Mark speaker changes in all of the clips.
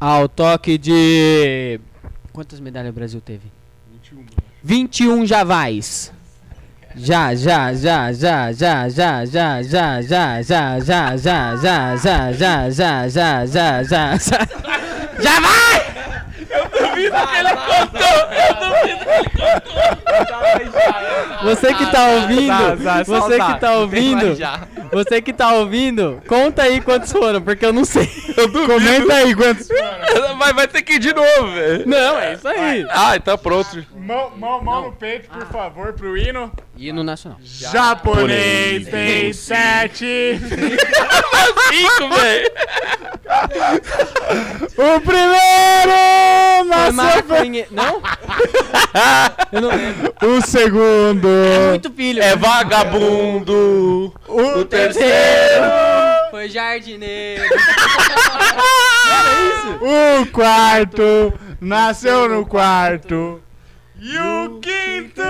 Speaker 1: ao toque de. Quantas medalhas o Brasil teve? 21 javais. Já, já, já, já, já, já, já, já, já, já, já, já, já, já, já, já, já, já, já, já. Já vai! Você que tá ouvindo, você que tá ouvindo, você que tá ouvindo, conta aí quantos foram, porque eu não sei.
Speaker 2: Comenta aí quantos.
Speaker 3: Mas vai ter que ir de novo, velho.
Speaker 1: Não, é isso aí.
Speaker 3: Ah, então pronto.
Speaker 2: Mão, mão, mão no peito, por favor, pro hino.
Speaker 1: Hino nacional.
Speaker 2: Japonês tem sete.
Speaker 3: Cinco, velho.
Speaker 2: O primeiro nasceu.
Speaker 1: maconhe... Não? Eu não lembro.
Speaker 2: O segundo.
Speaker 1: Muito filho.
Speaker 3: É vagabundo.
Speaker 2: O
Speaker 3: terceiro.
Speaker 1: Foi jardineiro.
Speaker 2: O quarto nasceu no quarto. E o quinto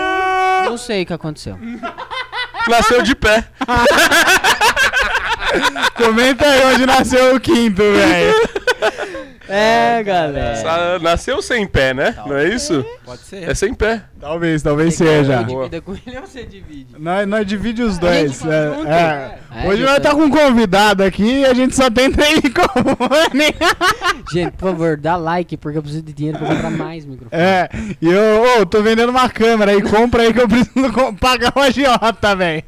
Speaker 1: Não sei o que aconteceu.
Speaker 3: Nasceu de pé.
Speaker 2: Comenta aí onde nasceu o quinto, velho.
Speaker 1: É, galera.
Speaker 3: Sa- Nasceu sem pé, né? Não é isso?
Speaker 4: Pode ser.
Speaker 3: É sem pé.
Speaker 2: Talvez, talvez
Speaker 1: Você
Speaker 2: seja.
Speaker 1: divide com ele ou você divide?
Speaker 2: Nós, nós divide os dois. é,
Speaker 1: junto?
Speaker 2: é.
Speaker 1: É,
Speaker 2: Hoje nós tá com um convidado aqui e a gente só tenta ir com
Speaker 1: Gente, por favor, dá like, porque eu preciso de dinheiro pra comprar mais microfone.
Speaker 2: É, e eu ô, tô vendendo uma câmera aí, compra aí que eu preciso pagar o agiota, velho.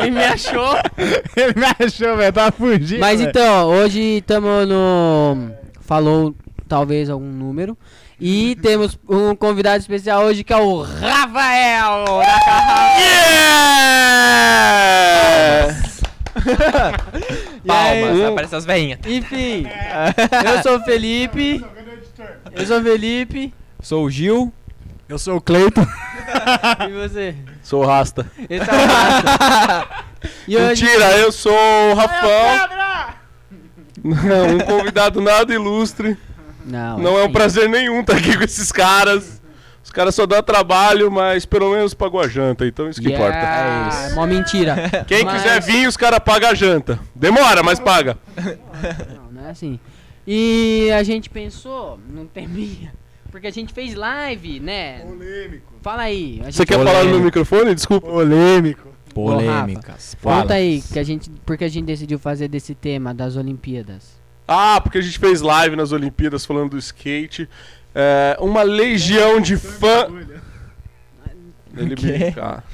Speaker 1: Ele me achou.
Speaker 2: Ele me achou, velho, tava fugindo.
Speaker 1: Mas
Speaker 2: velho.
Speaker 1: então, hoje estamos no. Falou talvez algum número. E temos um convidado especial hoje que é o Rafael da Carra. E aí?
Speaker 4: Palmas, aparece as veinhas.
Speaker 1: Enfim, eu sou o Felipe. Eu sou o Felipe.
Speaker 4: Sou o Gil.
Speaker 2: Eu sou o Cleiton.
Speaker 1: E você?
Speaker 3: Sou rasta.
Speaker 1: Esse é o Rafa. E hoje.
Speaker 3: Mentira, eu sou o Rafael. Não, um convidado nada ilustre.
Speaker 1: Não,
Speaker 3: Não é um
Speaker 1: enfim.
Speaker 3: prazer nenhum estar aqui com esses caras. Os caras só dão trabalho, mas pelo menos pagou a janta, então isso que importa.
Speaker 1: Yeah, É mó mentira.
Speaker 3: Quem
Speaker 1: Mas-
Speaker 3: quiser vir, os caras pagam a janta. Demora, mas paga.
Speaker 1: Não, não é assim. E a gente pensou num teminha. Porque a gente fez live, né?
Speaker 2: Polêmico.
Speaker 1: Fala aí. a
Speaker 3: Você quer falar no meu microfone? Desculpa.
Speaker 2: Polêmico.
Speaker 4: Polêmicas.
Speaker 1: Conta aí, que a gente, porque a gente decidiu fazer desse tema das Olimpíadas.
Speaker 3: Ah, porque a gente fez live nas Olimpíadas falando do skate. É, uma legião de fã. Ele brinca.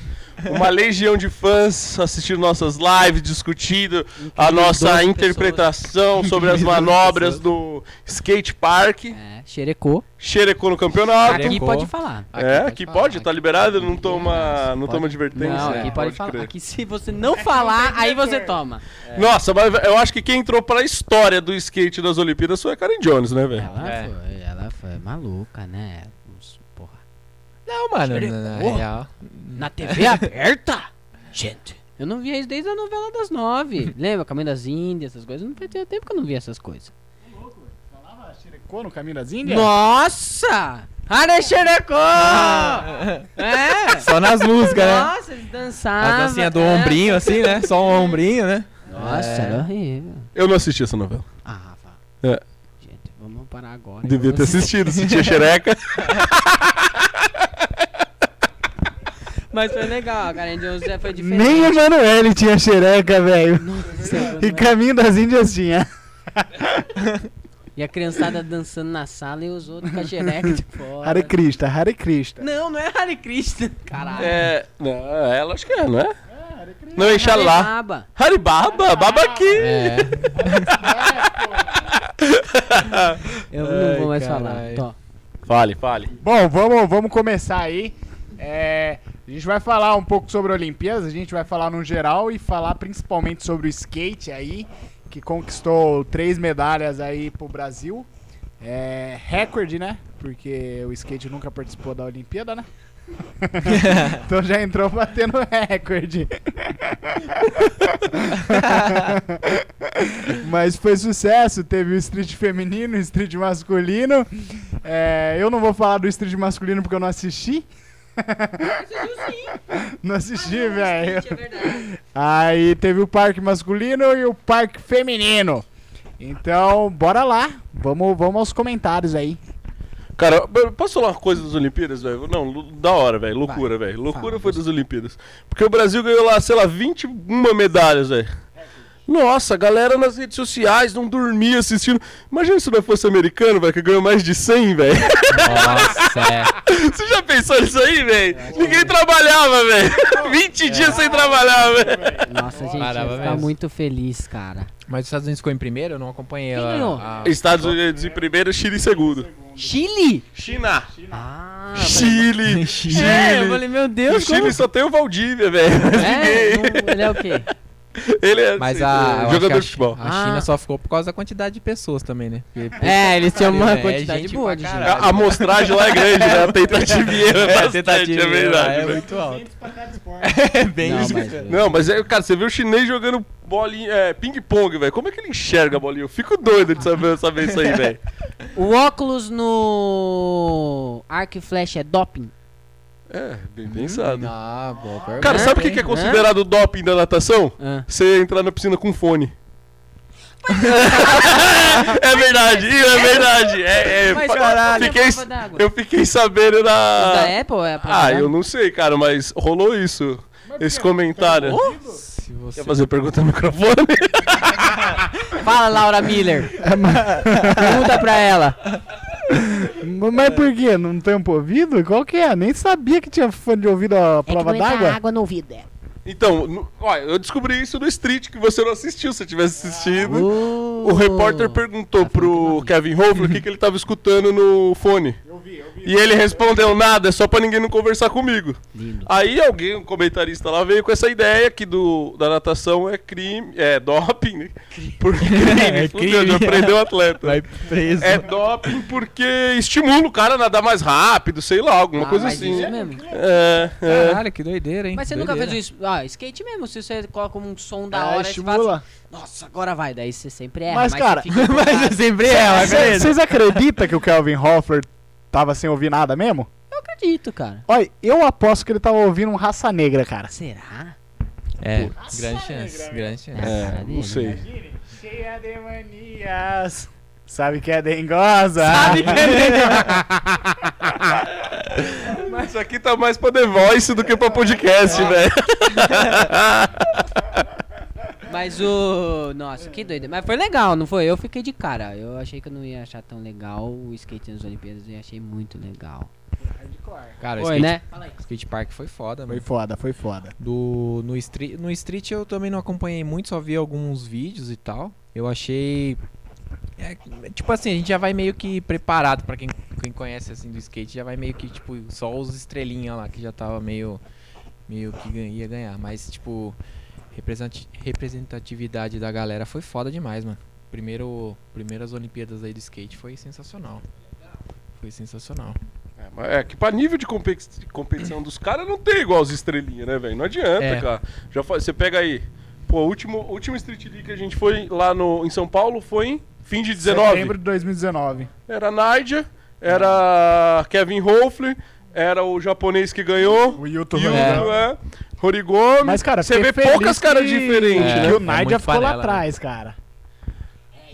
Speaker 3: Uma legião de fãs assistindo nossas lives, discutindo a nossa
Speaker 1: 12
Speaker 3: interpretação sobre as manobras do skate park.
Speaker 1: É, xerecou.
Speaker 3: Xerecou no campeonato.
Speaker 1: Aqui pode falar.
Speaker 3: é, aqui
Speaker 4: falar,
Speaker 3: pode, tá
Speaker 4: aqui
Speaker 3: liberado,
Speaker 4: pode.
Speaker 3: não toma, não
Speaker 1: Pode.
Speaker 3: toma advertência.
Speaker 1: Não, aqui pode, falar.
Speaker 3: crer.
Speaker 1: Aqui se você não falar, aí você toma.
Speaker 3: Nossa, mas eu acho que quem entrou pra história do skate das Olimpíadas foi a Karen Jones, né, velho?
Speaker 1: Ela
Speaker 4: É.
Speaker 1: foi, ela foi maluca, né?
Speaker 4: Não, mano, na, na
Speaker 1: Porra.
Speaker 4: real.
Speaker 1: Na TV aberta? Gente. Eu não via isso desde a novela das nove. Lembra? Caminho das Índias, essas coisas. Não fazia tempo que eu não via essas coisas.
Speaker 2: Xerecou no caminho das Índias?
Speaker 1: Nossa! Are xerecou! É!
Speaker 4: Só nas músicas, né?
Speaker 1: Nossa, eles dançavam.
Speaker 4: A dancinha do
Speaker 1: é.
Speaker 4: ombrinho, assim, né? Só um ombrinho, né?
Speaker 1: Nossa,
Speaker 4: É.
Speaker 1: era horrível.
Speaker 3: Eu não assisti essa novela.
Speaker 1: Ah, Rafa.
Speaker 3: É.
Speaker 1: Gente, vamos parar agora.
Speaker 3: Devia ter
Speaker 1: Vamos-
Speaker 3: assistido, se tinha xereca.
Speaker 1: Mas foi legal, a Karen Jones já foi diferente.
Speaker 2: Nem o Emanuele tinha xereca, velho.
Speaker 1: Nossa,
Speaker 2: E Caminho das Índias tinha.
Speaker 1: E a criançada dançando na sala e os outros com a xereca de fora.
Speaker 2: Hare Krishna, Hare Krishna.
Speaker 1: Não, não é Hare Krishna. Caralho.
Speaker 3: É. Não, ela acho que é, não é? Não, Inxalá.
Speaker 1: Baba.
Speaker 3: Haribaba, baba aqui.
Speaker 4: É.
Speaker 1: Eu não vou mais
Speaker 4: Ai,
Speaker 1: falar. Tó.
Speaker 3: Fale, fale.
Speaker 2: Bom, vamos, vamos começar aí. É, a gente vai falar um pouco sobre Olimpíadas, a gente vai falar no geral e falar principalmente sobre o skate aí, que conquistou três medalhas aí pro Brasil. É recorde, né? Porque o skate nunca participou da Olimpíada, né? então já entrou batendo recorde. Mas foi sucesso, teve o street feminino, o street masculino. É, eu não vou falar do street masculino porque eu não assisti. Não assisti, velho. Aí teve o parque masculino e o parque feminino. Então, bora lá. vamos, vamos aos comentários aí.
Speaker 3: Cara, posso falar uma coisa das Olimpíadas, velho? Não, da hora, velho. Loucura, velho. Loucura
Speaker 2: Fala.
Speaker 3: foi das Olimpíadas. Porque o Brasil ganhou lá, sei lá, 21 medalhas, velho. Nossa, a galera nas redes sociais não dormia assistindo. Imagina se não fosse americano, velho, que ganhou mais de 100, velho.
Speaker 4: Nossa, é.
Speaker 3: Você já pensou nisso aí, velho? Ninguém trabalhava, velho. 20 dias sem trabalhar, velho.
Speaker 1: Nossa, gente,
Speaker 4: Parava mesmo.
Speaker 1: muito feliz, cara.
Speaker 4: Mas os Estados Unidos ficou em primeiro, eu não acompanhei
Speaker 1: Quem
Speaker 4: a-
Speaker 1: ganhou?
Speaker 4: a-
Speaker 3: Estados Unidos em primeiro, Chile em segundo.
Speaker 1: Chile?
Speaker 3: China.
Speaker 1: Ah,
Speaker 3: Chile.
Speaker 4: Chile.
Speaker 1: É, eu falei, meu
Speaker 3: O
Speaker 1: Deus,
Speaker 3: Chile
Speaker 1: como...
Speaker 3: só tem o Valdívia, velho.
Speaker 1: É, não- ele é o quê?
Speaker 3: Ele é
Speaker 4: Mas
Speaker 3: assim,
Speaker 4: a, que
Speaker 3: jogador de futebol.
Speaker 4: a China
Speaker 1: Ah.
Speaker 4: só ficou por causa da quantidade de pessoas também, né? Porque-
Speaker 1: É, eles tinham uma
Speaker 4: É
Speaker 1: quantidade
Speaker 4: gente
Speaker 1: boa de gente.
Speaker 3: A, amostragem lá é grande, né? A tentativa é bastante,
Speaker 4: tentativa
Speaker 3: é verdade.
Speaker 4: é
Speaker 3: velho.
Speaker 4: muito alto. É bem
Speaker 1: Não,
Speaker 4: isso.
Speaker 1: mas-
Speaker 3: Não, mas é, cara, você vê o chinês jogando bolinha, é, ping-pong, velho. Como é que ele enxerga a bolinha? Eu fico doido de saber, saber isso aí, velho.
Speaker 1: O óculos no arco e flecha é doping?
Speaker 3: É, bem pensado.
Speaker 4: Ah, boa pergunta.
Speaker 3: Cara, sabe o que, que é considerado doping da natação?
Speaker 1: Ah.
Speaker 3: Você entrar na piscina com fone. é verdade, é verdade. É, é,
Speaker 1: Mas caralho.
Speaker 3: fiquei, eu fiquei sabendo
Speaker 1: Os
Speaker 3: na.
Speaker 1: da Apple é
Speaker 3: Ah, eu não sei, cara, mas rolou isso. Esse comentário.
Speaker 4: Se você...
Speaker 3: Quer fazer pergunta no microfone?
Speaker 1: Fala, Laura Miller. Pergunta pra ela.
Speaker 2: Mas por quê? Não tampa o ouvido? Qual que é? Nem sabia que tinha fone de ouvido a prova d'água.
Speaker 1: água no ouvido dela.
Speaker 3: Então, no- eu descobri isso no Street, que você não assistiu. Se você tivesse assistido,
Speaker 1: Uh.
Speaker 3: o repórter perguntou pro Kevin Hoffler o que, que ele tava escutando no fone. E ele respondeu nada, é só pra ninguém não conversar comigo.
Speaker 1: Lindo.
Speaker 3: Aí alguém, um comentarista lá, veio com essa ideia que do, da natação é crime, é doping, né? Por crime,
Speaker 4: É
Speaker 3: fudeu,
Speaker 4: crime.
Speaker 3: já prendeu o atleta.
Speaker 4: Vai preso.
Speaker 3: É doping porque estimula o cara a nadar mais rápido, sei lá, alguma
Speaker 1: Ah,
Speaker 3: coisa
Speaker 1: mas
Speaker 3: assim.
Speaker 1: isso mesmo.
Speaker 3: É, é.
Speaker 4: Caralho, que doideira, hein?
Speaker 1: Mas você nunca
Speaker 4: Doideira.
Speaker 1: fez isso? Ah, skate mesmo. Se você coloca um som da
Speaker 2: Ah,
Speaker 1: hora, você
Speaker 2: estimula.
Speaker 1: assim, nossa, agora vai. Daí você sempre erra.
Speaker 2: Mas,
Speaker 1: você
Speaker 2: cara,
Speaker 1: empolgado.
Speaker 4: Mas eu sempre é, mas beleza.
Speaker 2: Vocês acreditam que o Kelvin Hoffler tava sem ouvir nada mesmo?
Speaker 1: Eu acredito, cara.
Speaker 2: Olha, eu aposto que ele tava ouvindo um raça negra, cara.
Speaker 1: Será?
Speaker 4: É, grande chance, grande chance.
Speaker 1: É,
Speaker 3: É, não sei.
Speaker 1: né?
Speaker 2: Cheia de manias. Sabe que é dengosa.
Speaker 1: Sabe que é
Speaker 3: Mas isso aqui tá mais pra The Voice do que pra podcast, velho.
Speaker 1: Mas o. Nossa, que doido. Mas foi legal, não foi? Eu fiquei de cara. Eu achei que eu não ia achar tão legal o skate nas Olimpíadas e achei muito legal.
Speaker 4: Cara,
Speaker 1: Foi,
Speaker 4: skate,
Speaker 1: né?
Speaker 4: skate park foi foda,
Speaker 2: Foi
Speaker 4: mano.
Speaker 2: foda, foi foda.
Speaker 4: Do, no, street, no street eu também não acompanhei muito, só vi alguns vídeos e tal. Eu achei. é, tipo assim, a gente já vai meio que preparado pra quem, quem conhece assim do skate, já vai meio que, tipo, só os estrelinha lá que já tava meio. meio que ia ganhar. Mas, tipo, representatividade da galera foi foda demais, mano. Primeiro, primeiras Olimpíadas aí do skate foi sensacional. Foi sensacional.
Speaker 3: É, mas é que pra nível de competi- competição dos caras não tem igual os estrelinhas, né, velho? Não adianta,
Speaker 4: É.
Speaker 3: cara. Já você pega aí. Pô, o último, o último Street League que a gente foi lá no, em São Paulo foi em fim de 19.
Speaker 2: Setembro de 2019.
Speaker 3: Era Nadia, era Kevin Hoffler, era o japonês que ganhou.
Speaker 2: O Yuto
Speaker 3: Yuto,
Speaker 2: Horigome.
Speaker 3: é. Rorigomi.
Speaker 2: Mas, cara,
Speaker 3: você vê poucas caras
Speaker 2: que-
Speaker 3: diferentes,
Speaker 4: É.
Speaker 3: né?
Speaker 2: Que o
Speaker 4: É
Speaker 2: Nadia
Speaker 4: muito
Speaker 2: ficou lá
Speaker 4: panela, né?
Speaker 2: atrás, cara.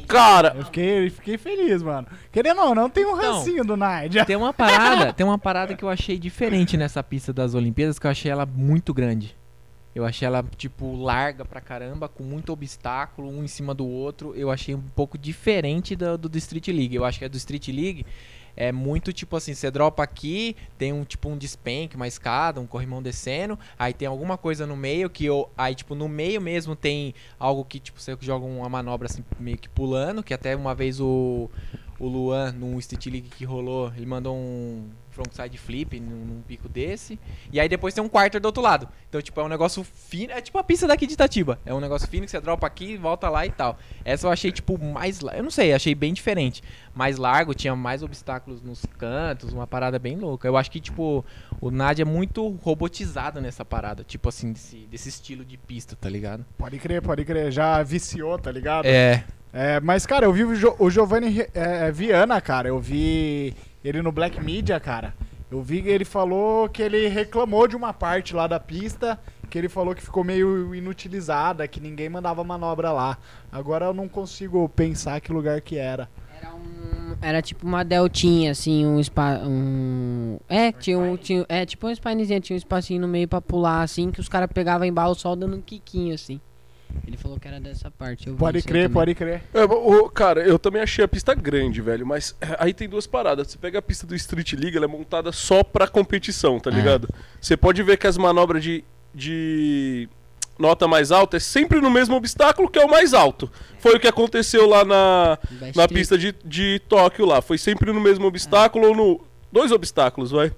Speaker 3: Cara,
Speaker 2: Eu fiquei, fiquei feliz, mano. Querendo ou não, tem um
Speaker 4: Então,
Speaker 2: rancinho do Nadia.
Speaker 4: Tem uma parada, tem uma parada que eu achei diferente nessa pista das Olimpíadas, que eu achei ela muito grande. Eu achei ela, tipo, larga pra caramba, com muito obstáculo, um em cima do outro. Eu achei um pouco diferente do, do, do Street League. Eu acho que a do Street League é muito tipo assim, você dropa aqui, tem um tipo um despenque, uma escada, um corrimão descendo, aí tem alguma coisa no meio que eu, aí tipo no meio mesmo tem algo que tipo você joga uma manobra assim meio que pulando, que até uma vez o o Luan num Street League que rolou, ele mandou um frontside flip num, num pico desse, e aí depois tem um quarter do outro lado. Então, tipo, é um negócio fino, é tipo a pista daqui de Itatiba. É um negócio fino que você dropa aqui, volta lá e tal. Essa eu achei, tipo, mais. Eu não sei, achei bem diferente. Mais largo, tinha mais obstáculos nos cantos, uma parada bem louca. Eu acho que, tipo, o Nadia é muito robotizado nessa parada. Tipo assim, desse, desse estilo de pista, tá ligado?
Speaker 2: Pode crer, pode crer. Já viciou, tá ligado?
Speaker 4: É.
Speaker 2: É, mas, cara, eu vi o, Jo- o Giovanni é, Viana, cara. Eu vi ele no Black Media, cara. Eu vi que ele falou que ele reclamou de uma parte lá da pista, que ele falou que ficou meio inutilizada, que ninguém mandava manobra lá. Agora eu não consigo pensar que lugar que era.
Speaker 1: Era um. era tipo uma deltinha, assim, um spa. Um... É, tinha um. Tinha, é, tipo um spinezinho, tinha um espacinho no meio pra pular, assim, que os caras pegavam embalo só dando um quiquinho, assim. Ele falou que era dessa parte. eu
Speaker 2: Pode crer,
Speaker 1: também.
Speaker 2: pode crer.
Speaker 3: É, o- cara, eu também achei a pista grande, velho, mas é, aí tem duas paradas. Você pega a pista do Street League, ela é montada só pra competição, tá
Speaker 1: É.
Speaker 3: ligado? Você pode ver que as manobras de, de nota mais alta é sempre no mesmo obstáculo que é o mais alto. Foi o que aconteceu lá na,
Speaker 1: Best
Speaker 3: na pista de, de Tóquio lá. Foi sempre no mesmo obstáculo ou no. Dois obstáculos, vai.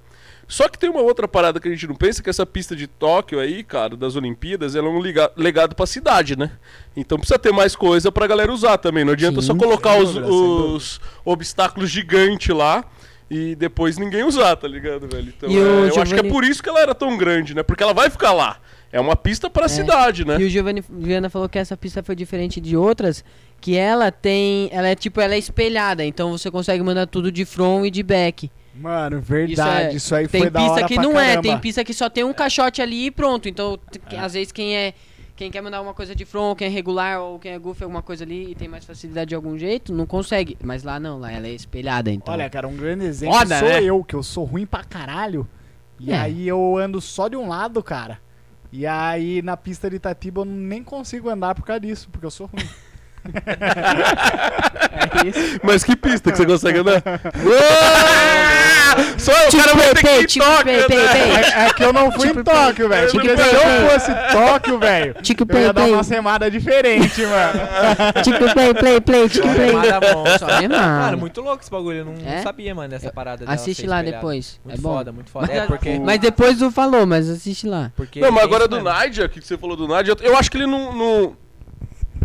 Speaker 3: Só que tem uma outra parada que a gente não pensa, que essa pista de Tóquio aí, cara, das Olimpíadas, ela é um legado pra cidade, né? Então precisa ter mais coisa pra galera usar também. Não adianta
Speaker 1: Sim,
Speaker 3: só colocar os,
Speaker 2: dúvida,
Speaker 3: os obstáculos gigantes lá e depois ninguém usar, tá ligado, velho? Então é, eu acho que é por isso que ela era tão grande, né? Porque ela vai ficar lá. É uma pista pra cidade, né?
Speaker 1: E o Giovanni Viana falou que essa pista foi diferente de outras, que ela tem, ela é tipo, ela é espelhada, então você consegue mandar tudo de front e de back.
Speaker 2: Mano, verdade. Isso,
Speaker 1: é-
Speaker 2: aí
Speaker 1: Tem
Speaker 2: foi da
Speaker 1: pista
Speaker 2: hora
Speaker 1: que
Speaker 2: pra
Speaker 1: não é,
Speaker 2: caramba.
Speaker 1: tem pista que só tem um caixote ali e pronto. Então, que- às vezes quem é quem quer mandar uma coisa de front, quem é regular ou quem é goofy alguma coisa ali e tem mais facilidade de algum jeito, não consegue. Mas lá não, lá ela é espelhada, então.
Speaker 2: Olha, cara, um grande exemplo
Speaker 1: Foda,
Speaker 2: sou
Speaker 1: né?
Speaker 2: eu, que eu sou ruim pra caralho. E
Speaker 1: É.
Speaker 2: aí eu ando só de um lado, cara. E aí na pista de Itatiba eu nem consigo andar por causa disso, porque eu sou ruim.
Speaker 1: é isso.
Speaker 3: Mas que pista que você consegue andar? Só o cara vai ter que ir em
Speaker 1: tipo,
Speaker 3: Tóquio,
Speaker 1: pei,
Speaker 3: né?
Speaker 2: É, é que eu não fui em Tóquio, velho.
Speaker 3: Tipo,
Speaker 2: Porque se eu fosse Tóquio, velho,
Speaker 1: Tico
Speaker 2: eu ia
Speaker 1: play,
Speaker 2: dar uma semada diferente, mano.
Speaker 1: Tico play, play, play, tico play.
Speaker 4: Mano, muito louco esse bagulho. Eu não,
Speaker 1: É?
Speaker 4: sabia, mano, dessa parada dela
Speaker 1: Assiste lá
Speaker 4: espelhada.
Speaker 1: depois.
Speaker 4: Muito
Speaker 1: é bom.
Speaker 4: foda, muito foda.
Speaker 1: Mas,
Speaker 4: É porque.
Speaker 1: mas depois tu falou, mas assiste lá.
Speaker 4: porque
Speaker 3: Não, mas agora do
Speaker 4: mesmo.
Speaker 3: Nadia, que você falou do Nadia, eu acho que ele não, não-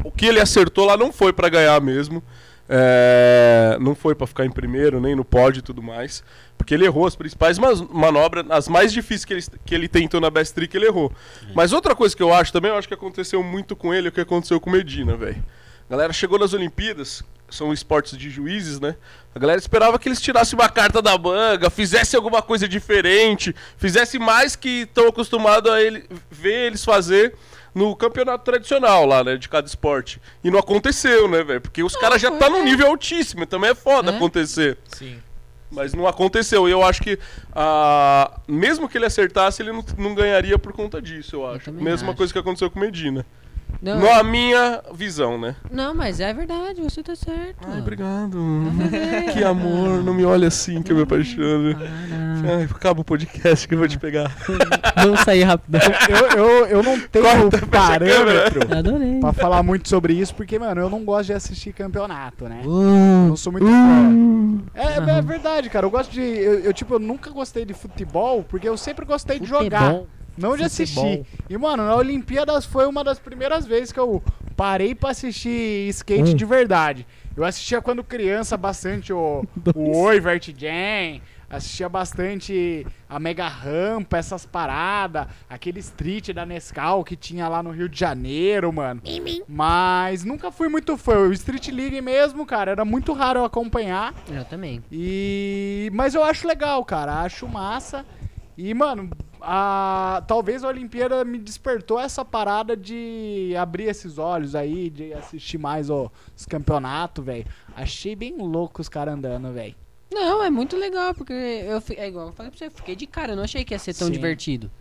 Speaker 3: O que ele acertou lá não foi pra ganhar mesmo. É, não foi pra ficar em primeiro, nem no pódio e tudo mais. Porque ele errou as principais manobras, as mais difíceis que ele, que ele tentou na Best Trick, ele errou. Mas outra coisa que eu acho também, eu acho que aconteceu muito com ele, é o que aconteceu com o Medina, velho. A galera chegou nas Olimpíadas, são esportes de juízes, né? A galera esperava que eles tirassem uma carta da manga, fizessem alguma coisa diferente, fizessem mais que estão acostumados a ele, ver eles fazer no campeonato tradicional lá, né? De cada esporte. E não aconteceu, né, velho? Porque os caras já tá num nível altíssimo, também é foda
Speaker 1: É.
Speaker 3: acontecer.
Speaker 4: Sim.
Speaker 3: Mas não aconteceu. E eu acho que, ah, mesmo que ele acertasse, ele não, não ganharia por conta disso, eu acho.
Speaker 1: também
Speaker 3: Mesma
Speaker 1: acho.
Speaker 3: coisa que aconteceu com Medina.
Speaker 1: Não,
Speaker 3: Na minha visão, né?
Speaker 1: não, mas é verdade, você tá certo.
Speaker 3: Ai, obrigado. Que amor, não me olha assim que eu me apaixono. Ai, acaba o podcast que eu vou te pegar.
Speaker 1: Vamos sair rapidão.
Speaker 2: Eu, eu, eu não tenho
Speaker 3: Corta,
Speaker 2: parâmetro
Speaker 1: Adorei.
Speaker 2: pra falar muito sobre isso, porque, mano, eu não gosto de assistir campeonato, né?
Speaker 1: Uh,
Speaker 2: não sou muito fã. É, é verdade, cara. Eu gosto de. Eu, eu, tipo, eu nunca gostei de futebol, porque eu sempre gostei de jogar. Não de assistir. E, mano, na Olimpíadas foi uma das primeiras vezes que eu parei pra assistir skate
Speaker 1: Um.
Speaker 2: de verdade. Eu assistia quando criança bastante o, o Oi, Vert Jam, assistia bastante a Mega Rampa, essas paradas, aquele street da Nescau que tinha lá no Rio de Janeiro, mano. Mas nunca fui muito fã. O Street League mesmo, cara, era muito raro eu acompanhar.
Speaker 1: Eu também.
Speaker 2: E mas eu acho legal, cara, acho massa. E mano, a talvez a Olimpíada me despertou essa parada de abrir esses olhos aí, de assistir mais ó, os campeonatos, velho. Achei bem louco os caras andando, velho.
Speaker 1: Não, é muito legal, porque eu é igual eu falei pra você, eu fiquei de cara, eu não achei que ia ser tão
Speaker 2: Sim.
Speaker 1: divertido.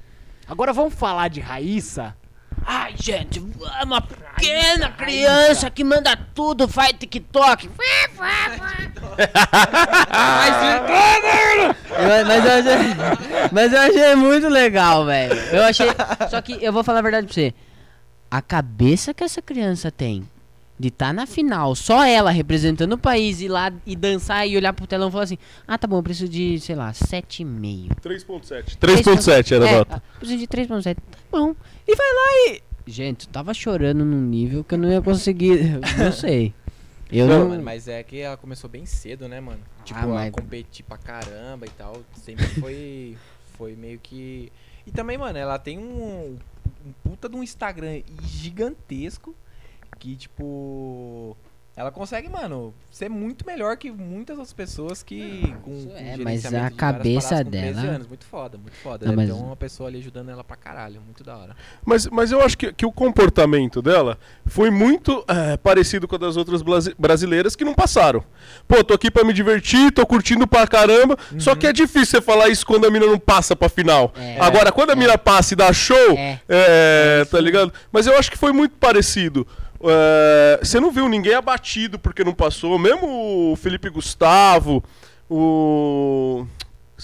Speaker 2: Agora vamos falar de Raíssa.
Speaker 1: Ai, gente, uma pequena criança que manda tudo, faz TikTok. Eu- mas, eu achei, mas eu achei muito legal, velho. Eu achei. Só que eu vou falar a verdade pra você. A cabeça que essa criança tem de estar na final, só ela representando o país, ir lá e dançar e olhar pro telão e falar assim: Ah, tá bom, eu preciso de, sei lá, 7,5.
Speaker 3: 3.7. 3.7 era a
Speaker 1: É,
Speaker 3: nota.
Speaker 1: ah, Preciso de 3.7. Tá bom. E vai lá e. Gente, eu tava chorando num nível que eu não ia conseguir. Não sei. Eu
Speaker 4: Não,
Speaker 1: não.
Speaker 4: mano, mas é que ela começou bem cedo, né, mano? Tipo,
Speaker 1: Ah, mas-
Speaker 4: a competir pra caramba e tal. Sempre foi. foi meio que. E também, mano, ela tem um. Um puta de um Instagram gigantesco. Que, tipo. ela consegue, mano, ser muito melhor que muitas outras pessoas que com,
Speaker 1: Isso
Speaker 4: com
Speaker 1: é, mas a cabeça
Speaker 4: paradas com 13
Speaker 1: dela-
Speaker 4: anos. Muito foda, muito foda.
Speaker 1: Não, mas-
Speaker 4: ter uma pessoa ali ajudando ela pra caralho. Muito da hora.
Speaker 3: Mas, mas eu acho que, que o comportamento dela foi muito é, parecido com o das outras brasileiras que não passaram. Pô, tô aqui pra me divertir, tô curtindo pra caramba. Só que é difícil você falar isso quando a mina não passa pra final.
Speaker 1: É.
Speaker 3: Agora, quando a mina passa e dá show,
Speaker 1: É.
Speaker 3: é, tá ligado? Mas eu acho que foi muito parecido. É, você não viu ninguém abatido porque não passou. Mesmo o Felipe Gustavo, o.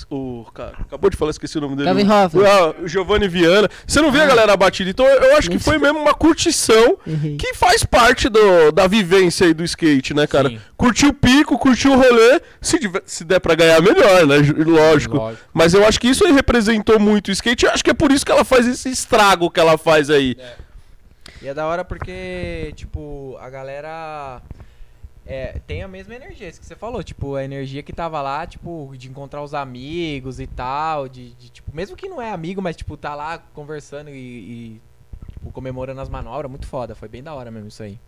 Speaker 3: O. Cara, acabou de falar, esqueci o nome dele. O-
Speaker 1: Hoffman.
Speaker 3: ah, o Giovanni Viana. Você não vê a galera abatida. Então eu acho que foi mesmo uma curtição
Speaker 1: Errei.
Speaker 3: que faz parte do, da vivência aí do skate, né, cara?
Speaker 4: Sim.
Speaker 3: Curtiu o pico, curtiu o rolê. Se, se der pra ganhar, melhor, né? Lógico.
Speaker 4: Lógico.
Speaker 3: Mas eu acho que isso aí representou muito o skate. Eu acho que é por isso que ela faz esse estrago que ela faz aí.
Speaker 4: E é da hora porque, tipo, a galera é, tem a mesma energia, isso que você falou, tipo, a energia que tava lá, tipo, de encontrar os amigos e tal, de, de, tipo, mesmo que não é amigo, mas, tipo, tá lá conversando e, e, tipo, comemorando as manobras, muito foda, foi bem da hora mesmo isso aí.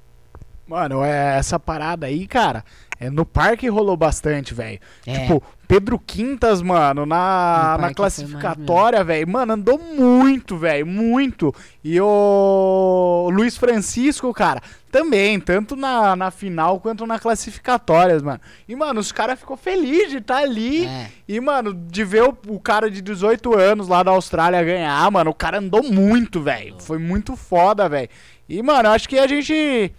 Speaker 2: Mano, é, essa parada aí, cara, é, no parque rolou bastante, velho.
Speaker 1: É.
Speaker 2: Tipo, Pedro Quintas, mano,
Speaker 1: No
Speaker 2: na, na classificatória, velho, mano, andou muito, velho, muito. E o Luiz Francisco, cara, também, tanto na, na final quanto na classificatórias, mano. E, mano, os caras ficou felizes de estar ali.
Speaker 1: É.
Speaker 2: E, mano, de ver o, o cara de 18 anos lá da Austrália ganhar, mano, o cara andou muito, velho. Foi muito foda, velho. E, mano, acho que a gente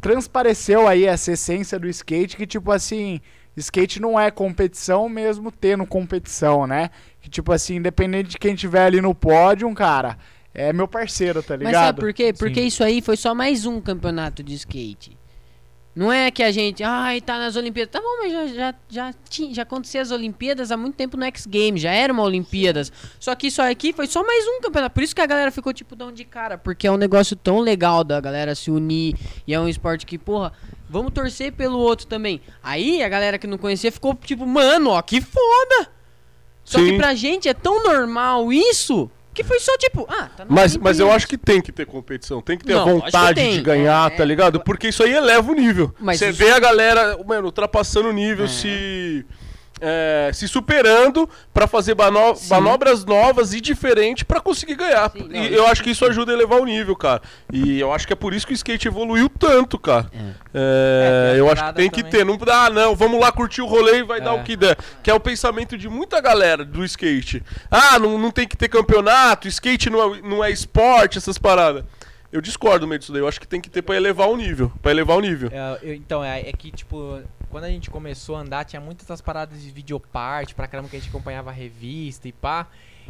Speaker 2: transpareceu aí essa essência do skate, que, tipo assim, skate não é competição mesmo tendo competição, né? Que, tipo assim, independente de quem tiver ali no pódio, cara, é meu parceiro, tá
Speaker 1: Mas
Speaker 2: ligado?
Speaker 1: sabe por quê? Porque
Speaker 4: Sim.
Speaker 1: isso aí foi só mais um campeonato de skate. Não é que a gente, ai, tá nas Olimpíadas. Tá bom, mas já, já, já, tinha, já acontecia as Olimpíadas há muito tempo no X Games, já era uma Olimpíadas. Só que isso aqui foi só mais um campeonato. Por isso que a galera ficou tipo dão de cara, porque é um negócio tão legal da galera se unir e é um esporte que, porra, vamos torcer pelo outro também. Aí a galera que não conhecia ficou tipo, mano, ó, que foda! Só
Speaker 3: Sim.
Speaker 1: que pra gente é tão normal isso que foi só tipo, ah, tá nas
Speaker 3: Mas, mas eu acho que tem que ter competição, tem que ter
Speaker 1: Não,
Speaker 3: a vontade de ganhar,
Speaker 1: É,
Speaker 3: tá ligado? Porque isso aí eleva o nível.
Speaker 1: Mas
Speaker 3: Você
Speaker 1: isso-
Speaker 3: vê a galera, mano, ultrapassando o nível,
Speaker 1: É.
Speaker 3: se. É, se superando pra fazer mano-
Speaker 1: Sim.
Speaker 3: manobras novas e diferentes pra conseguir ganhar.
Speaker 1: Sim, não,
Speaker 3: e eu acho que isso ajuda a elevar o nível, cara. E eu acho que é por isso que o skate evoluiu tanto, cara. É,
Speaker 4: É, tem
Speaker 3: eu acho que tem que
Speaker 4: paradas
Speaker 3: ter. Não dá, ah, não, vamos lá curtir o rolê e vai dar
Speaker 4: É.
Speaker 3: o que der. Que é o pensamento de muita galera do skate. Ah, não, não tem que ter campeonato, skate não é, não é esporte, essas paradas. Eu discordo meio disso daí. Eu acho que tem que ter pra elevar o nível. Pra elevar o nível.
Speaker 4: É, eu- então, é, é que, tipo, quando a gente começou a andar, tinha muitas essas paradas de videoparte, pra caramba que a gente acompanhava a revista e pá.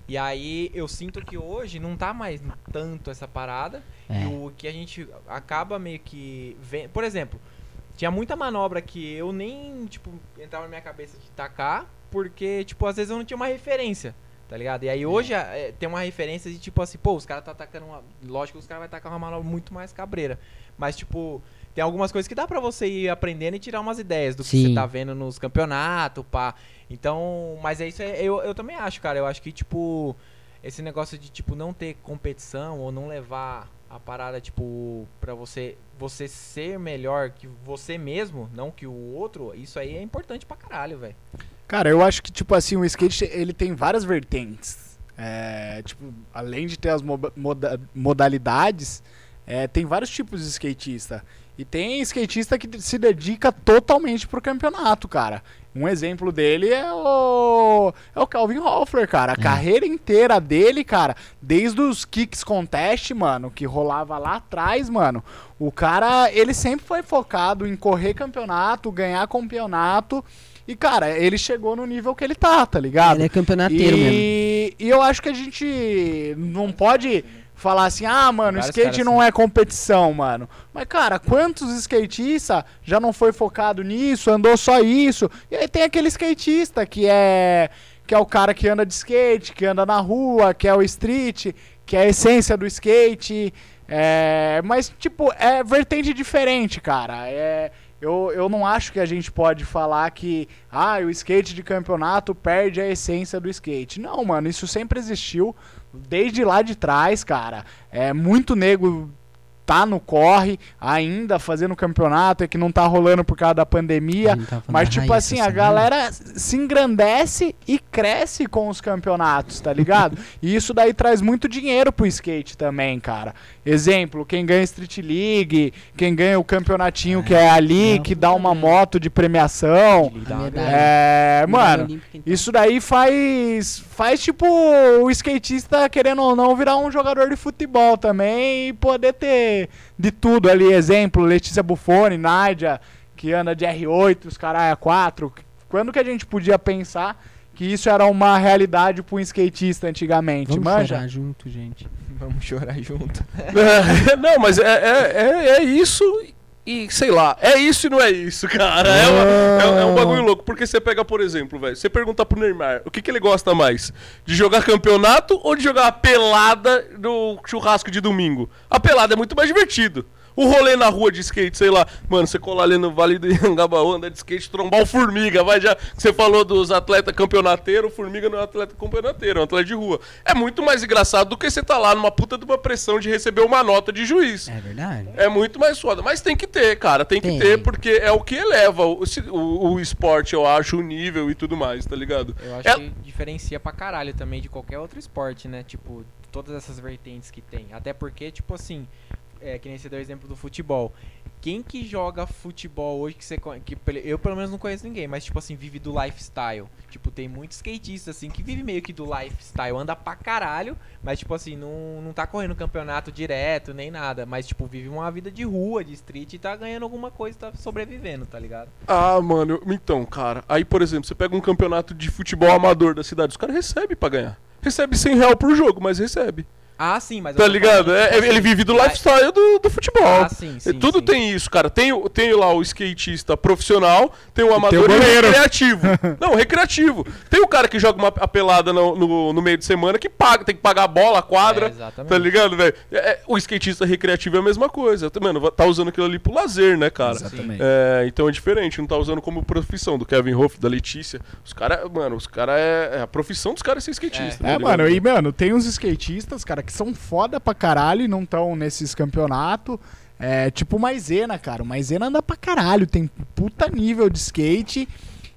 Speaker 4: E aí eu sinto que hoje não tá mais tanto essa parada.
Speaker 1: É.
Speaker 4: E o que a gente acaba meio que vendo. Por exemplo, tinha muita manobra que eu nem, tipo, entrava na minha cabeça de tacar, porque, tipo, às vezes eu não tinha uma referência. Tá ligado? E aí hoje é, tem uma referência de tipo assim, pô, os caras tá atacando uma. Lógico que os caras vão atacar uma manobra muito mais cabreira. Mas, tipo, tem algumas coisas que dá pra você ir aprendendo e tirar umas ideias do que
Speaker 1: Sim.
Speaker 4: você tá vendo nos campeonatos, pá. Então, mas é isso, é, eu, eu também acho, cara. Eu acho que, tipo, esse negócio de, tipo, não ter competição ou não levar a parada, tipo, pra você, você ser melhor que você mesmo, não que o outro, isso aí é importante pra caralho, velho.
Speaker 2: Cara, eu acho que, tipo assim, o skate, ele tem várias vertentes. É, tipo, além de ter as moda- modalidades, é, tem vários tipos de skatista. E tem skatista que se dedica totalmente pro campeonato, cara. Um exemplo dele é o, é o Calvin Hoffler, cara. A carreira inteira dele, cara, desde os Kicks Contest, mano, que rolava lá atrás, mano. O cara, ele sempre foi focado em correr campeonato, ganhar campeonato. E, cara, ele chegou no nível que ele tá, tá ligado?
Speaker 1: Ele é campeonateiro mesmo.
Speaker 2: e, e eu acho que a gente não pode falar assim, ah, mano,
Speaker 4: Vários
Speaker 2: skate não é competição, mano. Mas, cara, quantos skatistas já não foi focado nisso, andou só isso? E aí tem aquele skatista que é que é o cara que anda de skate, que anda na rua, que é o street, que é a essência do skate. É, mas, tipo, é vertente diferente, cara. É, eu, eu não acho que a gente pode falar que ah, o skate de campeonato perde a essência do skate. Não, mano, isso sempre existiu desde lá de trás, cara. É muito nego tá no corre ainda fazendo campeonato, é que não tá rolando por causa da pandemia.
Speaker 1: Tá
Speaker 2: Mas, tipo assim, a galera se engrandece e cresce com os campeonatos, tá ligado? e isso daí traz muito dinheiro pro skate também, cara. Exemplo, quem ganha Street League, quem ganha o campeonatinho que é ali,
Speaker 1: Não,
Speaker 2: que dá uma moto de premiação. É, mano,
Speaker 1: então.
Speaker 2: isso daí faz faz tipo o skatista querendo ou não virar um jogador de futebol também e poder ter de tudo ali, exemplo, Letícia Buffoni, Nádia, que anda de R8, os caralho 4. Quando que a gente podia pensar que isso era uma realidade para um skatista antigamente,
Speaker 1: Vamos
Speaker 2: manja?
Speaker 1: chorar junto, gente.
Speaker 4: Vamos chorar junto.
Speaker 3: É, não, mas é, é, é, é isso e sei lá. É isso e não é isso, cara. É, uma- é- é um bagulho louco. Porque você pega, por exemplo, velho, você pergunta pro Neymar o que, que ele gosta mais: de jogar campeonato ou de jogar a pelada no churrasco de domingo? A pelada é muito mais divertido. O rolê na rua de skate, sei lá, mano, você colar ali no Vale do Anhangabaú, andar de skate, trombar o Formiga, vai já. Você falou dos atletas campeonateiros, o Formiga não é um atleta campeonateiro, é um atleta de rua. É muito mais engraçado do que você tá lá numa puta de uma pressão de receber uma nota de juiz.
Speaker 1: É verdade.
Speaker 3: É muito mais foda. Mas tem que ter, cara. Tem que
Speaker 1: Tem.
Speaker 3: ter, porque é o que eleva o, o, o esporte, eu acho, o nível e tudo mais, tá ligado?
Speaker 4: Eu acho
Speaker 3: É-
Speaker 4: que diferencia pra caralho também de qualquer outro esporte, né? Tipo, todas essas vertentes que tem. Até porque, tipo assim, é, que nem você deu o exemplo do futebol. Quem que joga futebol hoje que você que Eu pelo menos não conheço ninguém, mas tipo assim, vive do lifestyle. Tipo, tem muitos skatistas assim que vive meio que do lifestyle, anda pra caralho, mas tipo assim, não, não tá correndo campeonato direto, nem nada. Mas tipo, vive uma vida de rua, de street e tá ganhando alguma coisa, tá sobrevivendo, tá ligado?
Speaker 3: Ah, mano, então, cara. Aí, por exemplo, você pega um campeonato de futebol amador da cidade, os caras recebem pra ganhar. Recebe 100 real por jogo, mas recebe.
Speaker 4: Ah, sim, mas. eu
Speaker 3: Tá ligado? É,
Speaker 4: tipo
Speaker 3: ele
Speaker 4: assim,
Speaker 3: vive do lifestyle do, do futebol.
Speaker 4: Ah, sim,
Speaker 3: É,
Speaker 4: sim.
Speaker 3: Tudo
Speaker 4: sim.
Speaker 3: tem isso, cara. Tem, tem lá o skatista profissional, tem o amador
Speaker 2: o
Speaker 3: e o recreativo. Não, recreativo. Tem o cara que joga uma a pelada no, no, no meio de semana que paga, tem que pagar a bola, a quadra.
Speaker 4: É, exatamente.
Speaker 3: Tá ligado, velho? É, é, o skatista recreativo é a mesma coisa. Tá, Mano, tá usando aquilo ali pro lazer, né, cara?
Speaker 2: Exatamente.
Speaker 3: É, então é diferente, não tá usando como profissão do Kevin Hoff, da Letícia. Os caras, mano, os caras é, é A profissão dos caras é ser skatista.
Speaker 2: É,
Speaker 3: tá
Speaker 2: mano,
Speaker 3: ligado?
Speaker 2: e, mano, tem uns skatistas, cara, que são foda pra caralho e não estão nesses campeonatos. É, tipo o Maisena, cara. O Maisena anda pra caralho, tem puta nível de skate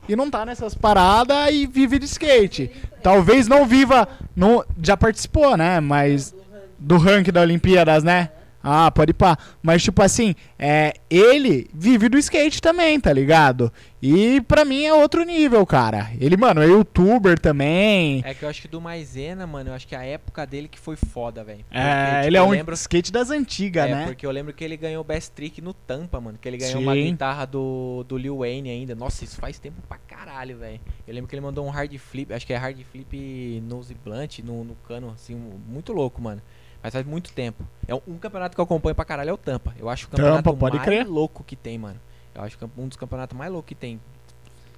Speaker 2: e não tá nessas paradas e vive de skate. Talvez não viva. Não, já participou, né? Mas. Do ranking da Olimpíadas, né? Ah, pode ir pá. Mas, tipo assim, é, ele vive do skate também, tá ligado? E pra mim é outro nível, cara. Ele, mano, é youtuber também.
Speaker 4: É que eu acho que do Maisena, mano, eu acho que a época dele que foi foda, velho.
Speaker 2: É,
Speaker 4: tipo,
Speaker 2: ele é um
Speaker 4: lembro,
Speaker 2: skate das antigas,
Speaker 4: é,
Speaker 2: né?
Speaker 4: porque eu lembro que ele ganhou o Best Trick no Tampa, mano. Que ele ganhou uma
Speaker 2: Sim.
Speaker 4: guitarra do, do Lil Wayne ainda. Nossa, isso faz tempo pra caralho, velho. Eu lembro que ele mandou um hard flip, acho que é hard flip nose blunt no, no cano, assim, muito louco, mano. Mas faz muito tempo. É um, um campeonato que eu acompanho pra caralho é o Tampa. Eu acho o campeonato
Speaker 2: Tampa,
Speaker 4: mais
Speaker 2: crer.
Speaker 4: louco que tem, mano. Eu acho que é um dos campeonatos mais loucos que tem.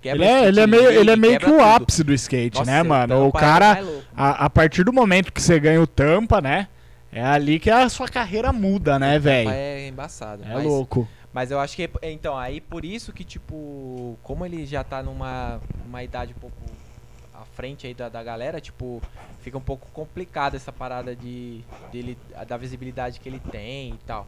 Speaker 2: Ele é, ele é meio, ele é meio que o
Speaker 4: quebra
Speaker 2: ápice do skate,
Speaker 4: Nossa,
Speaker 2: né, mano? O
Speaker 4: é
Speaker 2: cara,
Speaker 4: mais louco.
Speaker 2: a, a partir do momento que você ganha o tampa, né? É ali que a sua carreira muda, né, velho?
Speaker 4: É embaçado.
Speaker 2: É
Speaker 4: mas,
Speaker 2: louco.
Speaker 4: Mas eu acho que. Então, aí por isso que, tipo, como ele já tá numa uma idade um pouco frente aí da, da galera, tipo, fica um pouco complicado essa parada de dele, da visibilidade que ele tem e tal.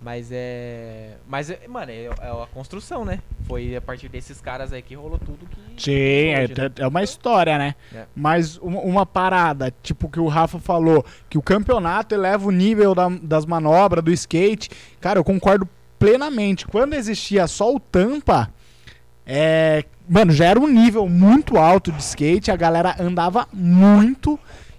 Speaker 4: Mas é. Mas, é, mano, é, é a construção, né? Foi a partir desses caras aí que rolou tudo que.
Speaker 2: Sim, é,
Speaker 4: né?
Speaker 2: é uma história, né?
Speaker 4: É.
Speaker 2: Mas uma, uma parada, tipo que o Rafa falou, que o campeonato eleva o nível da- das manobras, do skate. Cara, eu concordo plenamente. Quando existia só o tampa, é, mano, já era um nível muito alto de skate, a galera andava muito,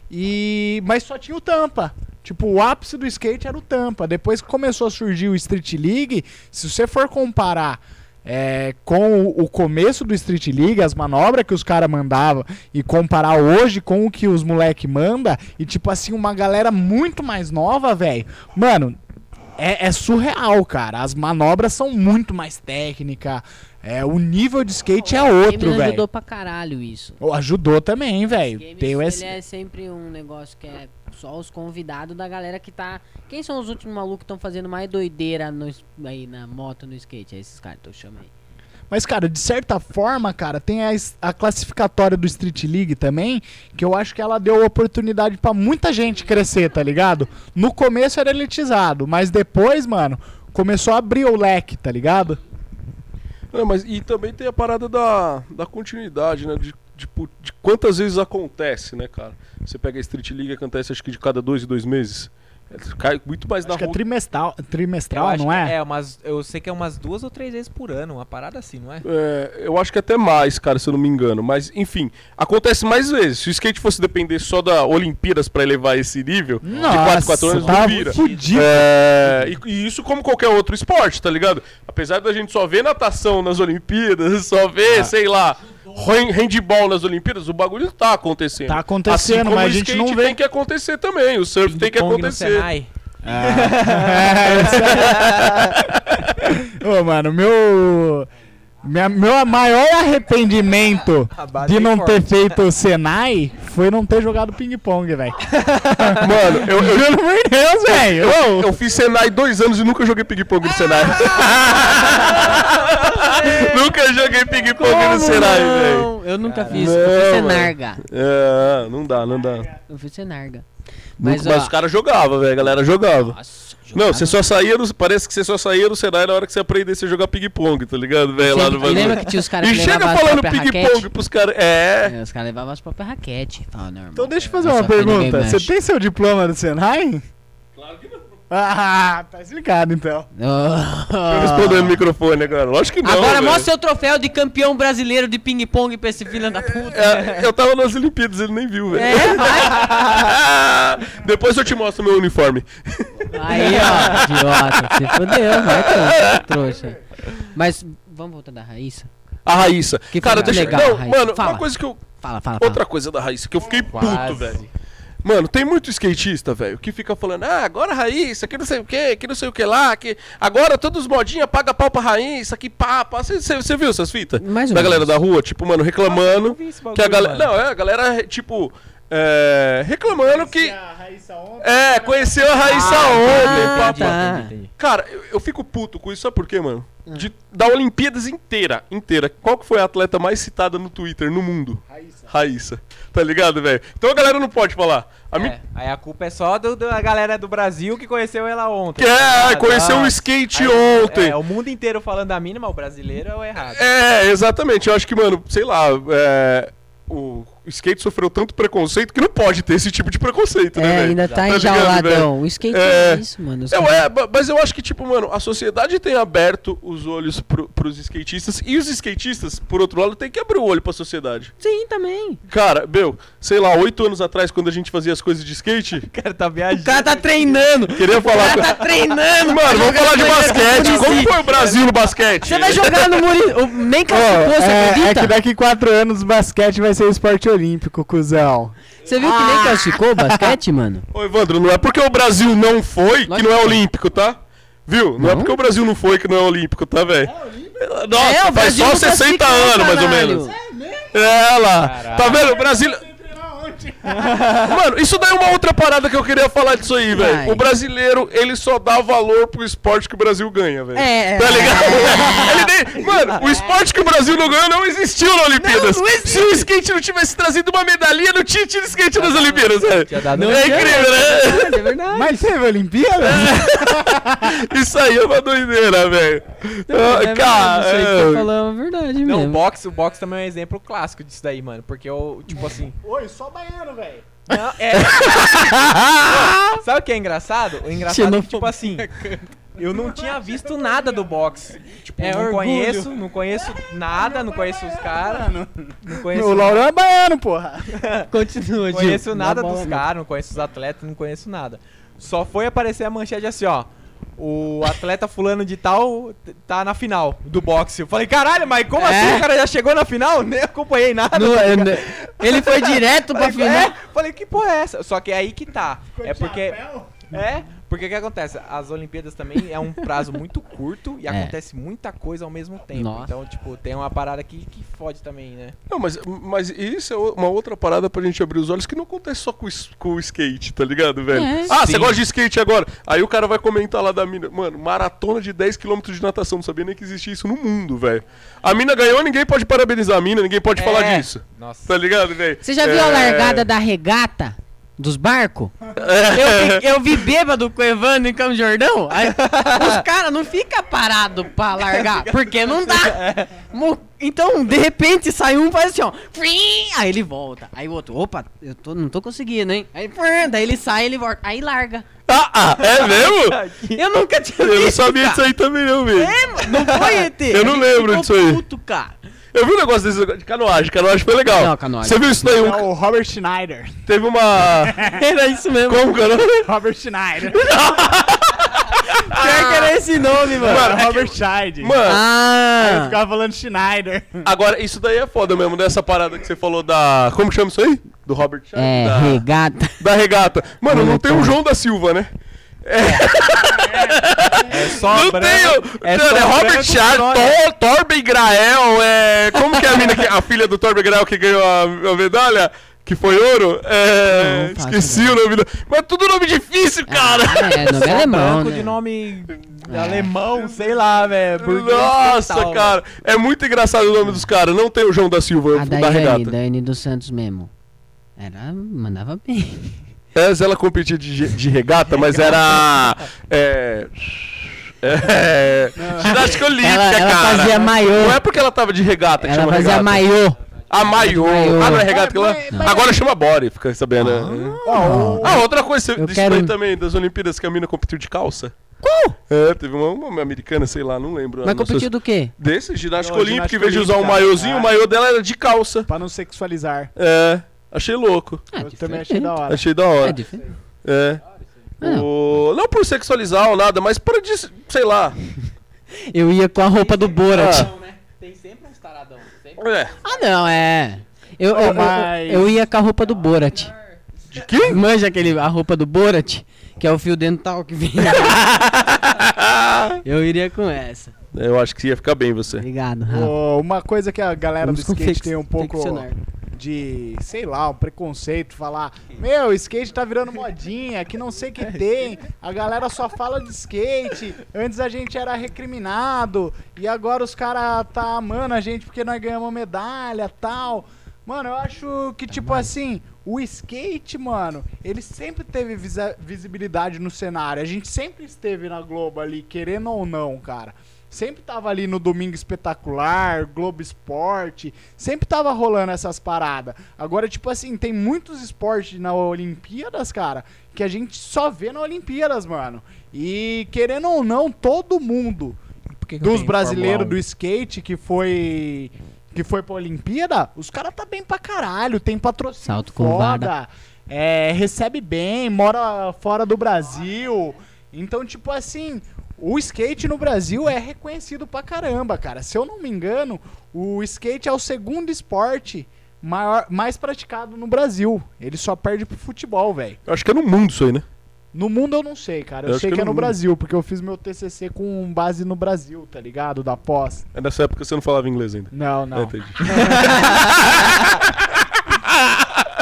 Speaker 2: e mas só tinha o tampa. Tipo, o ápice do skate era o tampa. Depois que começou a surgir o Street League, se você for comparar é, com o, começo do Street League, as manobras que os caras mandavam, e comparar hoje com o que os moleque manda, e tipo assim, uma galera muito mais nova, velho. Mano, é, é surreal, cara. As manobras são muito mais técnicas. É, o nível de skate é outro, velho.
Speaker 1: ajudou pra caralho isso.
Speaker 2: Oh, Ajudou também, velho. Tem S...
Speaker 1: é sempre um negócio que é só os convidados da galera que tá. Quem são os últimos malucos que estão fazendo mais doideira no, aí na moto, no skate? É esses caras que eu chamei.
Speaker 2: Mas, cara, de certa forma, cara, tem a, a classificatória do Street League também, que eu acho que ela deu oportunidade pra muita gente crescer, tá ligado? No começo era elitizado, mas depois, mano, começou a abrir o leque, tá ligado?
Speaker 3: Mas e também tem a parada da, da continuidade, né? De, tipo, de quantas vezes acontece, né, cara? Você pega a Street League, acontece acho que de cada dois e dois meses. É, Cai muito mais
Speaker 2: Acho
Speaker 3: na
Speaker 2: que é
Speaker 3: rua.
Speaker 2: trimestral,
Speaker 4: Eu
Speaker 2: trimestral
Speaker 4: acho
Speaker 2: não é?
Speaker 4: É, umas, eu sei que é umas duas ou três vezes por ano, uma parada assim, não é?
Speaker 3: É, eu acho que até mais, cara, se eu não me engano. Mas, enfim, acontece mais vezes. Se o skate fosse depender só da Olimpíadas pra elevar esse nível, de 4 4 anos
Speaker 2: tá
Speaker 3: não vira.
Speaker 2: fudido.
Speaker 3: É, e, e isso como qualquer outro esporte, tá ligado? Apesar da gente só ver natação nas Olimpíadas, só ver, sei lá, handball nas Olimpíadas, o bagulho tá acontecendo.
Speaker 2: Tá acontecendo,
Speaker 3: Assim como
Speaker 2: mas
Speaker 3: o
Speaker 2: a gente
Speaker 3: skate
Speaker 2: não vê.
Speaker 3: tem que acontecer também, o surf tem que acontecer.
Speaker 4: Senai.
Speaker 2: Ô, mano, meu. Minha, meu maior arrependimento de não
Speaker 4: forte.
Speaker 2: ter feito o Senai foi não ter jogado ping-pong, velho.
Speaker 3: Mano, eu, eu,
Speaker 2: Juro por Deus, velho. Ô,
Speaker 3: eu fiz Senai dois anos e nunca joguei ping-pong no Senai. nunca joguei ping-pong no Senai, velho.
Speaker 1: Eu nunca fiz.
Speaker 3: Não,
Speaker 1: eu fiz. Senarga.
Speaker 3: É, não dá, não dá.
Speaker 1: Eu fiz Senarga.
Speaker 3: Mas,
Speaker 1: Mas, ó,
Speaker 3: os caras jogavam, velho, a galera jogava.
Speaker 1: Nossa,
Speaker 3: Não, você só saía do, Parece que você só saía do Senai na hora que você aprendesse a jogar ping-pong, tá ligado, velho? Lá no.
Speaker 1: Lembra que tinha os caras
Speaker 3: E
Speaker 1: que
Speaker 3: chega
Speaker 1: levavam as
Speaker 3: falando ping-pong pros caras. É.
Speaker 1: É, Os caras levavam as próprias raquete. Fala, não, irmão.
Speaker 2: Então deixa eu fazer uma pergunta. Você tem seu diploma do Senai?
Speaker 3: Claro que não.
Speaker 2: Ah, tá explicado então.
Speaker 3: Tô respondendo no microfone agora. Lógico que não.
Speaker 1: Agora mostra seu troféu de campeão brasileiro de ping-pong pra esse filho da puta.
Speaker 3: É, eu tava nas Olimpíadas, ele nem viu, velho.
Speaker 1: É, vai.
Speaker 3: Depois eu te mostro meu uniforme.
Speaker 1: Aí, ó, idiota. Se fodeu, vai, trouxa, trouxa. Mas, vamos voltar da Raíssa?
Speaker 3: A Raíssa.
Speaker 1: Que
Speaker 3: Cara, deixa
Speaker 1: legal,
Speaker 3: Não,
Speaker 1: Raíssa.
Speaker 3: mano,
Speaker 1: Fala.
Speaker 3: uma coisa que eu.
Speaker 1: Fala, fala, fala.
Speaker 3: Outra coisa da Raíssa que eu fiquei puto,
Speaker 4: Quase.
Speaker 3: velho. Mano, tem muito skatista, velho, que fica falando, ah, agora Raíssa, que não sei o que, que não sei o que lá, que agora todos os modinha paga pau pra Raíssa, que pá, pá. Você viu essas fitas?
Speaker 1: Mais
Speaker 3: da galera da rua, tipo, mano, reclamando.
Speaker 4: bagulho,
Speaker 3: que a galera.
Speaker 4: mano.
Speaker 3: Não, é, a galera, tipo, é, reclamando que.
Speaker 2: A Raíssa ontem.
Speaker 3: É, conheceu a Raíssa
Speaker 1: Ah,
Speaker 3: ontem,
Speaker 4: entendi, entendi.
Speaker 3: Cara, eu, eu fico puto com isso, sabe por quê, mano? De, da Olimpíadas inteira, inteira. Qual que foi a atleta mais citada no Twitter, no mundo?
Speaker 2: Raíssa.
Speaker 3: Raíssa. Tá ligado, velho? Então a galera não pode falar. A mim
Speaker 4: É, aí a culpa é só do- da galera do Brasil que conheceu ela ontem.
Speaker 3: que é,
Speaker 4: Ah,
Speaker 3: conheceu
Speaker 4: tá.
Speaker 3: o skate
Speaker 4: Aí,
Speaker 3: ontem.
Speaker 4: É, o mundo inteiro falando da mínima, o brasileiro é o errado.
Speaker 3: É, exatamente. Eu acho que, mano, sei lá, é, o skate sofreu tanto preconceito que não pode ter esse tipo de preconceito, né,
Speaker 1: É,
Speaker 3: velho?
Speaker 1: ainda tá
Speaker 3: Tá
Speaker 1: enjauladão.
Speaker 3: velho?
Speaker 1: O skate
Speaker 3: É.
Speaker 1: é isso, mano.
Speaker 3: Eu, é, mas eu acho que, tipo, mano, a sociedade tem aberto os olhos pro, pros skatistas e os skatistas, por outro lado, tem que abrir o olho pra sociedade.
Speaker 1: Sim, também.
Speaker 3: Cara, meu, sei lá, oito anos atrás, quando a gente fazia as coisas de skate,
Speaker 4: O cara tá viajando.
Speaker 1: O cara tá treinando.
Speaker 3: queria
Speaker 1: O
Speaker 3: falar.
Speaker 1: cara tá treinando.
Speaker 3: Mano, vamos falar de basquete. Como foi o Brasil no basquete?
Speaker 1: Você vai jogar no Muri... o- Nem
Speaker 2: Ô,
Speaker 1: classificou, você
Speaker 2: é, é
Speaker 1: acredita?
Speaker 2: que daqui quatro anos o basquete vai ser esporte olímpico, cuzão.
Speaker 1: Você viu que nem classificou o basquete, mano?
Speaker 3: Ô, Evandro, não é porque o Brasil não foi que não é olímpico, tá? Viu? Não, é
Speaker 1: Não?
Speaker 3: porque o Brasil não foi que não é olímpico, tá, velho? Nossa,
Speaker 1: É, o
Speaker 3: faz
Speaker 1: Brasil
Speaker 3: só
Speaker 1: não
Speaker 3: 60
Speaker 1: classificou,
Speaker 3: anos, mais ou
Speaker 1: caralho.
Speaker 3: menos. É lá.
Speaker 4: Caralho.
Speaker 3: Tá vendo? O Brasil. Mano, isso daí é uma outra parada que eu queria falar disso aí, velho. O brasileiro, ele só dá valor pro esporte que o Brasil ganha, velho.
Speaker 1: É,
Speaker 3: Tá
Speaker 1: é.
Speaker 3: ligado? Ele nem- Mano, o esporte que o Brasil não ganhou não existiu na Olimpíadas.
Speaker 1: Não, não existe.
Speaker 3: Se o skate não tivesse trazido uma medalhinha, não tinha tido skate nas Olimpíadas, velho.
Speaker 4: Tinha dado
Speaker 3: É incrível, né?
Speaker 1: É verdade.
Speaker 2: Mas teve Olimpíada?
Speaker 3: Isso aí é uma doideira, velho. Ah,
Speaker 1: É
Speaker 3: Cara,
Speaker 1: verdade, isso aí que
Speaker 3: é-
Speaker 1: você falou é verdade
Speaker 4: Não, o
Speaker 1: mesmo.
Speaker 4: boxe, o boxe também é um exemplo clássico disso daí, mano. Porque eu, tipo assim.
Speaker 2: Oi, só velho.
Speaker 4: Não, é. Sabe o que é engraçado? O engraçado é que, tipo assim. Eu não tinha visto nada do boxe. Tipo,
Speaker 1: É
Speaker 4: não
Speaker 1: orgulho.
Speaker 4: conheço, não conheço nada, não conheço os caras. Não conheço,
Speaker 2: O Laurão é baiano, porra.
Speaker 1: Continua,
Speaker 4: não conheço nada
Speaker 1: bola
Speaker 4: dos
Speaker 1: não.
Speaker 4: caras, não conheço os atletas, não conheço nada. Só foi aparecer a manchete assim, ó. O atleta fulano de tal tá na final do boxe. Eu falei, caralho, mas como
Speaker 1: É?
Speaker 4: assim? O cara já chegou na final? Nem acompanhei nada.
Speaker 1: No-
Speaker 4: tá
Speaker 1: é, ele foi direto pra
Speaker 4: Falei,
Speaker 1: final.
Speaker 4: é, falei, que porra é essa? Só que é aí que tá. É porque. É, Porque o que acontece? As Olimpíadas também é um prazo muito curto e
Speaker 1: É.
Speaker 4: acontece muita coisa ao mesmo tempo.
Speaker 1: Nossa.
Speaker 4: Então, tipo, tem uma parada que, que fode também, né?
Speaker 3: Não, mas, mas isso é uma outra parada pra gente abrir os olhos que não acontece só com, com o skate, tá ligado, velho?
Speaker 1: É.
Speaker 3: ah,
Speaker 4: Sim.
Speaker 3: você gosta de skate agora? Aí o cara vai comentar lá da mina. Mano, maratona de 10km de natação. Não sabia nem que existia isso no mundo, velho. A mina ganhou, ninguém pode parabenizar a mina, ninguém pode falar
Speaker 4: É.
Speaker 3: disso.
Speaker 4: Nossa.
Speaker 3: Tá ligado, velho?
Speaker 1: Você já viu a
Speaker 3: É.
Speaker 1: largada da regata dos barcos? Eu, vi- eu vi bêbado com o Evandro em Campo Jordão. Aí, os caras não ficam parados pra largar, porque não dá. Então, de repente, sai um e faz assim, ó. Aí ele volta. Aí o outro, opa, eu tô, não tô conseguindo, hein? Aí, daí ele sai ele volta. Aí larga.
Speaker 3: Ah, ah, é mesmo?
Speaker 1: Eu nunca tinha
Speaker 3: Eu não
Speaker 1: visto,
Speaker 3: sabia
Speaker 1: cara.
Speaker 3: disso aí também, não, velho.
Speaker 1: É, não foi, ET?
Speaker 3: Eu não lembro disso aí.
Speaker 1: Puto, cara.
Speaker 3: Eu vi um negócio desse de canoagem, canoagem foi legal.
Speaker 1: Não, canoagem.
Speaker 3: Você viu isso daí?
Speaker 2: É
Speaker 3: Um,
Speaker 2: o Robert Schneider.
Speaker 3: teve uma.
Speaker 1: Era isso mesmo.
Speaker 3: Como que é?
Speaker 2: Robert Schneider.
Speaker 1: Pior que era esse nome, mano.
Speaker 3: Mano, é
Speaker 2: Robert Schneider.
Speaker 3: Mano,
Speaker 2: Aí eu
Speaker 1: Ah,
Speaker 2: ficava falando Schneider.
Speaker 3: agora isso daí é foda mesmo, dessa parada que você falou da. Como que chama isso aí? Do Robert Schneider?
Speaker 1: é,
Speaker 3: Da-
Speaker 1: regata.
Speaker 3: da regata. Mano, não tem o. João da Silva, né?
Speaker 4: É só
Speaker 3: não
Speaker 4: branco-
Speaker 3: tem o.
Speaker 4: é só
Speaker 3: é Robert
Speaker 4: com
Speaker 3: Tor, Torben Grael, é. Como que é a mina que. A filha do Torben Grael que ganhou a, a medalha? Que foi ouro? É.
Speaker 1: Não faço
Speaker 3: Esqueci o nome da. Mas tudo nome difícil, cara!
Speaker 1: Ah, é, nome
Speaker 4: Só
Speaker 1: alemão,
Speaker 4: branco
Speaker 1: né?
Speaker 4: de nome
Speaker 1: É.
Speaker 4: alemão, sei lá, velho. burguês
Speaker 3: Nossa,
Speaker 4: total,
Speaker 3: cara, é muito engraçado o nome dos caras. Não tem o João da Silva
Speaker 1: A
Speaker 3: da
Speaker 1: Daiane,
Speaker 3: regata.
Speaker 1: Daiane dos Santos mesmo. Era, mandava bem.
Speaker 3: Essa ela competia de, de regata, mas era. É. É. Ginástica olímpica,
Speaker 1: Ela, ela
Speaker 3: cara.
Speaker 1: fazia maiô.
Speaker 3: Não é porque ela tava de regata que
Speaker 1: Ela
Speaker 3: chama
Speaker 1: fazia
Speaker 3: regata.
Speaker 1: maiô.
Speaker 3: A maiô. Ah, não é regata que ela. Agora chama body, fica sabendo. né?
Speaker 2: Ó, o-
Speaker 3: Ah, outra coisa você-
Speaker 1: Eu quero-
Speaker 3: também, das Olimpíadas, que a mina competiu de calça.
Speaker 1: Qual?
Speaker 3: É, teve uma, uma americana, sei lá, não lembro.
Speaker 1: Mas
Speaker 3: sei
Speaker 1: competiu
Speaker 3: se-
Speaker 1: do quê?
Speaker 3: Desse, ginástica olímpica, em vez de usar um maiôzinho,
Speaker 2: É.
Speaker 3: o maiô dela era de calça.
Speaker 2: Pra não sexualizar.
Speaker 3: É, achei louco.
Speaker 1: Ah,
Speaker 2: eu também achei da hora.
Speaker 3: Achei da
Speaker 1: É
Speaker 3: hora.
Speaker 1: diferente.
Speaker 3: É.
Speaker 1: Não.
Speaker 3: O- Não por sexualizar ou nada, mas para de. sei lá.
Speaker 1: Eu ia com a roupa do Borat.
Speaker 3: Ah.
Speaker 4: né? Tem sempre uns taradão. Sempre.
Speaker 3: É.
Speaker 1: Ah, não, é. Eu, eu, eu-
Speaker 2: mas-
Speaker 1: eu ia com a roupa do Borat.
Speaker 3: De quem?
Speaker 1: Manja aquele, a roupa do Borat, que é o fio dental que vem. eu iria com essa.
Speaker 3: Eu acho que ia ficar bem você.
Speaker 1: Obrigado, Rafa.
Speaker 2: Ô, uma coisa que a galera
Speaker 1: Vamos
Speaker 2: do skate tem um pouco. De, sei lá, um preconceito, falar, meu, skate tá virando modinha, que não sei o que tem, a galera só fala de skate, antes a gente era recriminado, e agora os caras tá amando a gente porque nós ganhamos medalha tal. Mano, eu acho que, tipo assim, o skate, mano, ele sempre teve visibilidade no cenário. A gente sempre esteve na Globo ali, querendo ou não, cara. Sempre tava ali no Domingo Espetacular, Globo Esporte, sempre tava rolando essas paradas. Agora, tipo assim, tem muitos esportes na Olimpíadas, cara, que a gente só vê na Olimpíadas, mano. E querendo ou não, todo mundo
Speaker 4: que que
Speaker 2: dos brasileiros do skate que foi que foi pra Olimpíada, os caras tá bem pra caralho, tem patrocínio
Speaker 1: Salto
Speaker 2: foda, é, recebe bem, mora fora do Brasil. Então, tipo assim, o skate no Brasil é reconhecido pra caramba, cara. Se eu não me engano, o skate é o segundo esporte maior, mais praticado no Brasil. Ele só perde pro futebol, velho.
Speaker 3: Acho que é no mundo isso aí, né?
Speaker 2: No mundo eu não sei, cara. Eu,
Speaker 3: Eu
Speaker 2: sei
Speaker 3: que
Speaker 2: que,
Speaker 3: é
Speaker 2: é
Speaker 3: no mundo.
Speaker 2: Brasil, porque eu fiz meu TCC com base no Brasil, tá ligado? Da pós.
Speaker 3: É nessa época você não falava inglês ainda.
Speaker 2: Não,
Speaker 3: É,
Speaker 2: não.
Speaker 3: entendi.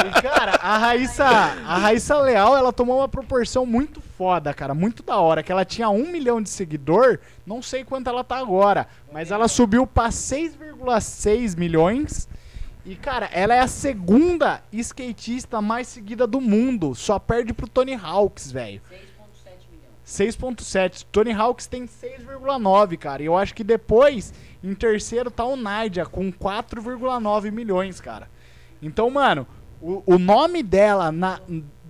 Speaker 2: E, cara, a Raíssa, a Raíssa Leal, ela tomou uma proporção muito foda, cara. Muito da hora. Que ela tinha um milhão de seguidor, não sei quanto ela tá agora. Mas ela subiu pra 6,6 milhões. E, cara, ela é a segunda skatista mais seguida do mundo. Só perde pro Tony Hawks, velho. 6.7. Tony Hawks tem 6,9, cara. E eu acho que depois, em terceiro, tá o Nadia com 4,9 milhões, cara. Então, mano, o, o nome dela na,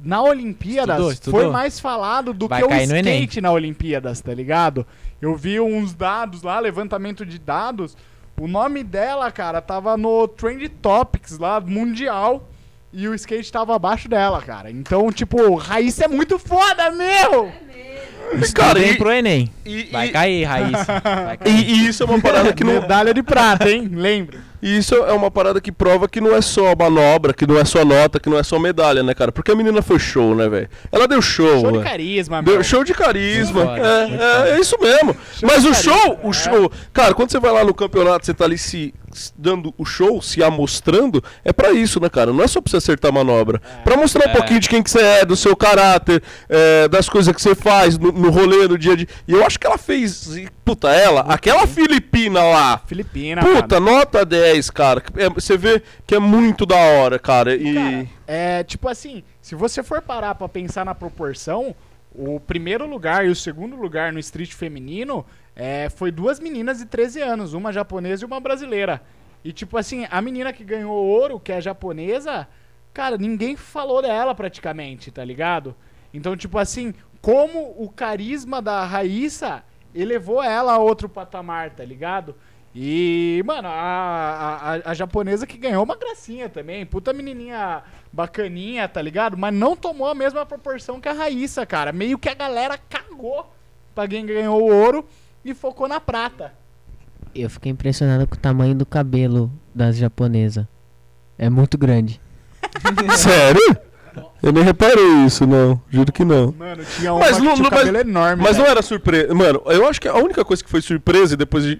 Speaker 2: na Olimpíadas
Speaker 4: Estudou, estudou?
Speaker 2: foi mais falado do
Speaker 4: Vai
Speaker 2: que o skate na Olimpíadas, tá ligado? Eu vi uns dados lá, levantamento de dados. O nome dela, cara, tava no Trend Topics lá, mundial. E o skate tava abaixo dela, cara. Então, tipo, Raíssa é muito foda, meu!
Speaker 3: Cara,
Speaker 4: Vem
Speaker 3: e,
Speaker 4: pro Enem.
Speaker 3: e,
Speaker 4: Vai
Speaker 3: e-
Speaker 4: cair, Raíssa. Vai cair.
Speaker 3: e- e isso é uma parada que não.
Speaker 2: Medalha de prata, hein? Lembra?
Speaker 3: E isso é uma parada que prova que não é só manobra, que não é só nota, que não é só medalha, né, cara? Porque a menina foi show, né, velho? Ela deu show,
Speaker 2: Show de
Speaker 3: velho.
Speaker 2: carisma,
Speaker 3: Deu
Speaker 2: meu.
Speaker 3: show de carisma. É, é, é isso mesmo. Mas
Speaker 2: de
Speaker 3: o
Speaker 2: carisma,
Speaker 3: show, o
Speaker 2: é.
Speaker 3: show. Cara, quando você vai lá no campeonato, você tá ali se dando o show, se amostrando, é pra isso, né, cara? Não é só pra você acertar a manobra. Pra mostrar um
Speaker 4: É.
Speaker 3: pouquinho de quem que você é, do seu caráter, é, das coisas que você faz no, no rolê, no dia a dia. E eu acho que ela fez. e, Puta, ela, aquela Filipina lá.
Speaker 2: Filipina,
Speaker 3: Puta,
Speaker 2: mano.
Speaker 3: nota 10, cara. É, você vê que é muito da hora, cara. E.
Speaker 2: Cara, é tipo assim, se você for parar pra pensar na proporção, o primeiro lugar e o segundo lugar no street feminino é, foi duas meninas de 13 anos, uma japonesa e uma brasileira. E tipo assim, a menina que ganhou ouro, que é japonesa, cara, ninguém falou dela praticamente, tá ligado? Então, tipo assim, como o carisma da Raíssa elevou ela a outro patamar, tá ligado? E, mano, a, a, a- japonesa que ganhou uma gracinha também. Puta menininha bacaninha, tá ligado? Mas não tomou a mesma proporção que a Raíssa, cara. Meio que a galera cagou pra quem ganhou o ouro e focou na prata.
Speaker 1: Eu fiquei impressionado com o tamanho do cabelo das japonesas. É muito grande.
Speaker 3: Sério? Eu nem reparei isso, não. Juro que não.
Speaker 2: Mano, tinha uma
Speaker 3: Mas
Speaker 2: que
Speaker 3: não-
Speaker 2: tinha
Speaker 3: mas-
Speaker 2: cabelo enorme.
Speaker 3: Mas não era surpresa. Mano, eu acho que a única coisa que foi surpresa depois de-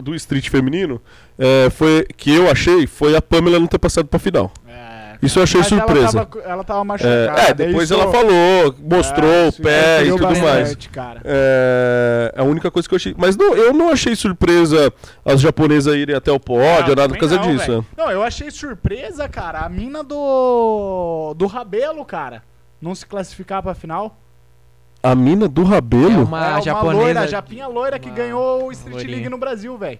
Speaker 3: do street feminino é, foi que eu achei foi a Pamela não ter passado pra final.
Speaker 2: É,
Speaker 3: Isso eu achei
Speaker 2: mas
Speaker 3: surpresa.
Speaker 2: Ela tava, ela tava machucada.
Speaker 3: É, é, depois
Speaker 2: isso-
Speaker 3: ela falou, mostrou
Speaker 2: É,
Speaker 3: o
Speaker 2: isso
Speaker 3: pé e tudo mais.
Speaker 2: bastante, Cara.
Speaker 3: É a única coisa que eu achei. Mas não, eu não achei surpresa as japonesas irem até o pódio,
Speaker 2: Ah,
Speaker 3: nada por causa
Speaker 2: não,
Speaker 3: disso.
Speaker 2: velho. Não, eu achei surpresa, cara, a mina do. do Rabelo, cara. Não se classificar pra final.
Speaker 3: A mina do
Speaker 4: É
Speaker 3: Rabelo?
Speaker 4: uma
Speaker 2: é uma
Speaker 4: japonesa.
Speaker 2: loira, a japinha loira que
Speaker 4: uma
Speaker 2: ganhou o Street
Speaker 4: loirinha.
Speaker 2: League no Brasil, velho.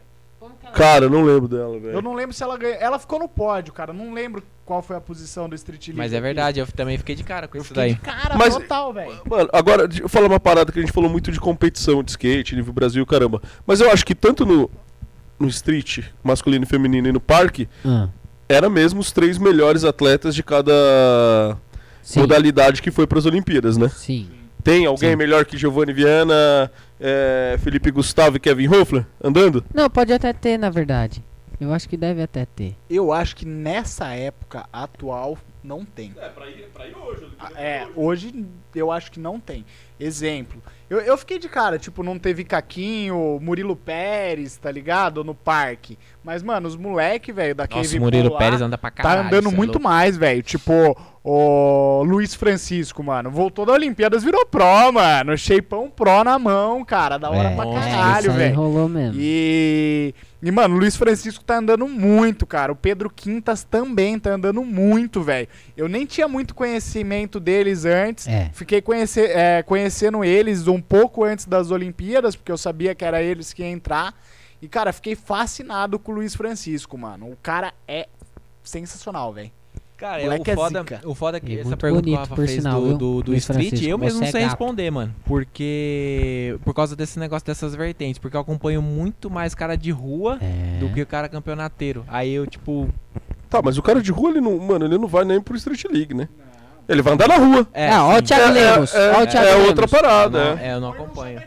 Speaker 3: Cara, eu não lembro dela,
Speaker 2: Eu
Speaker 3: velho.
Speaker 2: não lembro se ela ganhou. Ela ficou no pódio, cara. Não lembro qual foi a posição do Street League.
Speaker 4: Mas é
Speaker 2: aqui.
Speaker 4: verdade, eu também fiquei de cara com
Speaker 2: Eu
Speaker 4: isso
Speaker 2: fiquei
Speaker 4: daí.
Speaker 2: de cara
Speaker 3: Mas-
Speaker 2: total, velho.
Speaker 3: Mano, agora, deixa eu falar uma parada que a gente falou muito de competição de skate, nível Brasil, caramba. Mas eu acho que tanto no, no street, masculino e feminino, e no parque,
Speaker 1: Ah,
Speaker 3: era mesmo os três melhores atletas de cada
Speaker 1: sim.
Speaker 3: modalidade que foi para as Olimpíadas, né?
Speaker 1: Sim.
Speaker 3: Tem alguém
Speaker 1: Sim.
Speaker 3: melhor que Giovanni Viana, é, Felipe Gustavo e Kevin Hoffler andando?
Speaker 1: Não, pode até ter, na verdade. Eu acho que deve até ter.
Speaker 2: Eu acho que nessa época atual não tem.
Speaker 3: É, pra ir, pra ir hoje.
Speaker 2: Ah, É, hoje eu acho que não tem. Exemplo. Eu, eu fiquei de cara, tipo, não teve Caquinho, Murilo Pérez, tá ligado? No parque. Mas, mano, os moleque, velho, da
Speaker 4: Nossa,
Speaker 2: Cave
Speaker 4: o Murilo
Speaker 2: lá,
Speaker 4: Pérez anda pra caralho.
Speaker 2: Tá andando
Speaker 4: é
Speaker 2: muito
Speaker 4: louco.
Speaker 2: mais, velho. Tipo, o Luiz Francisco, mano. Voltou da Olimpíadas, virou pró, mano. Shapeão pró na mão, cara. Da hora
Speaker 1: É,
Speaker 2: pra caralho, velho.
Speaker 1: mesmo.
Speaker 2: E, e, mano, o Luiz Francisco tá andando muito, cara. O Pedro Quintas também tá andando muito, velho. Eu nem tinha muito conhecimento deles antes.
Speaker 1: É.
Speaker 2: Fiquei conhecer, é, conhecendo eles um pouco antes das Olimpíadas, porque eu sabia que era eles que iam entrar. E, cara, fiquei fascinado com o Luiz Francisco, mano. O cara é sensacional, velho.
Speaker 4: Cara, é o
Speaker 2: é
Speaker 4: foda,
Speaker 2: zica.
Speaker 4: o foda que
Speaker 1: E
Speaker 4: essa pergunta que o
Speaker 1: bonito,
Speaker 4: Rafa
Speaker 1: por
Speaker 4: fez
Speaker 1: sinal,
Speaker 4: do, do, do street,
Speaker 1: Francisco,
Speaker 4: eu mesmo não
Speaker 1: é
Speaker 4: sei
Speaker 1: gato.
Speaker 4: responder, mano. Porque. Por causa desse negócio dessas vertentes. Porque eu acompanho muito mais cara de rua
Speaker 1: É.
Speaker 4: do que o cara campeonateiro. Aí eu, tipo.
Speaker 3: Tá, mas o cara de rua, ele não, mano, ele não vai nem pro Street League, né? Ele vai andar na rua.
Speaker 4: É,
Speaker 1: ó o. Thiago Lemos.
Speaker 3: é,
Speaker 1: ó o
Speaker 3: é,
Speaker 1: Thiago
Speaker 3: é
Speaker 1: Lemos.
Speaker 3: outra parada,
Speaker 4: não,
Speaker 3: é.
Speaker 4: é, eu não acompanho.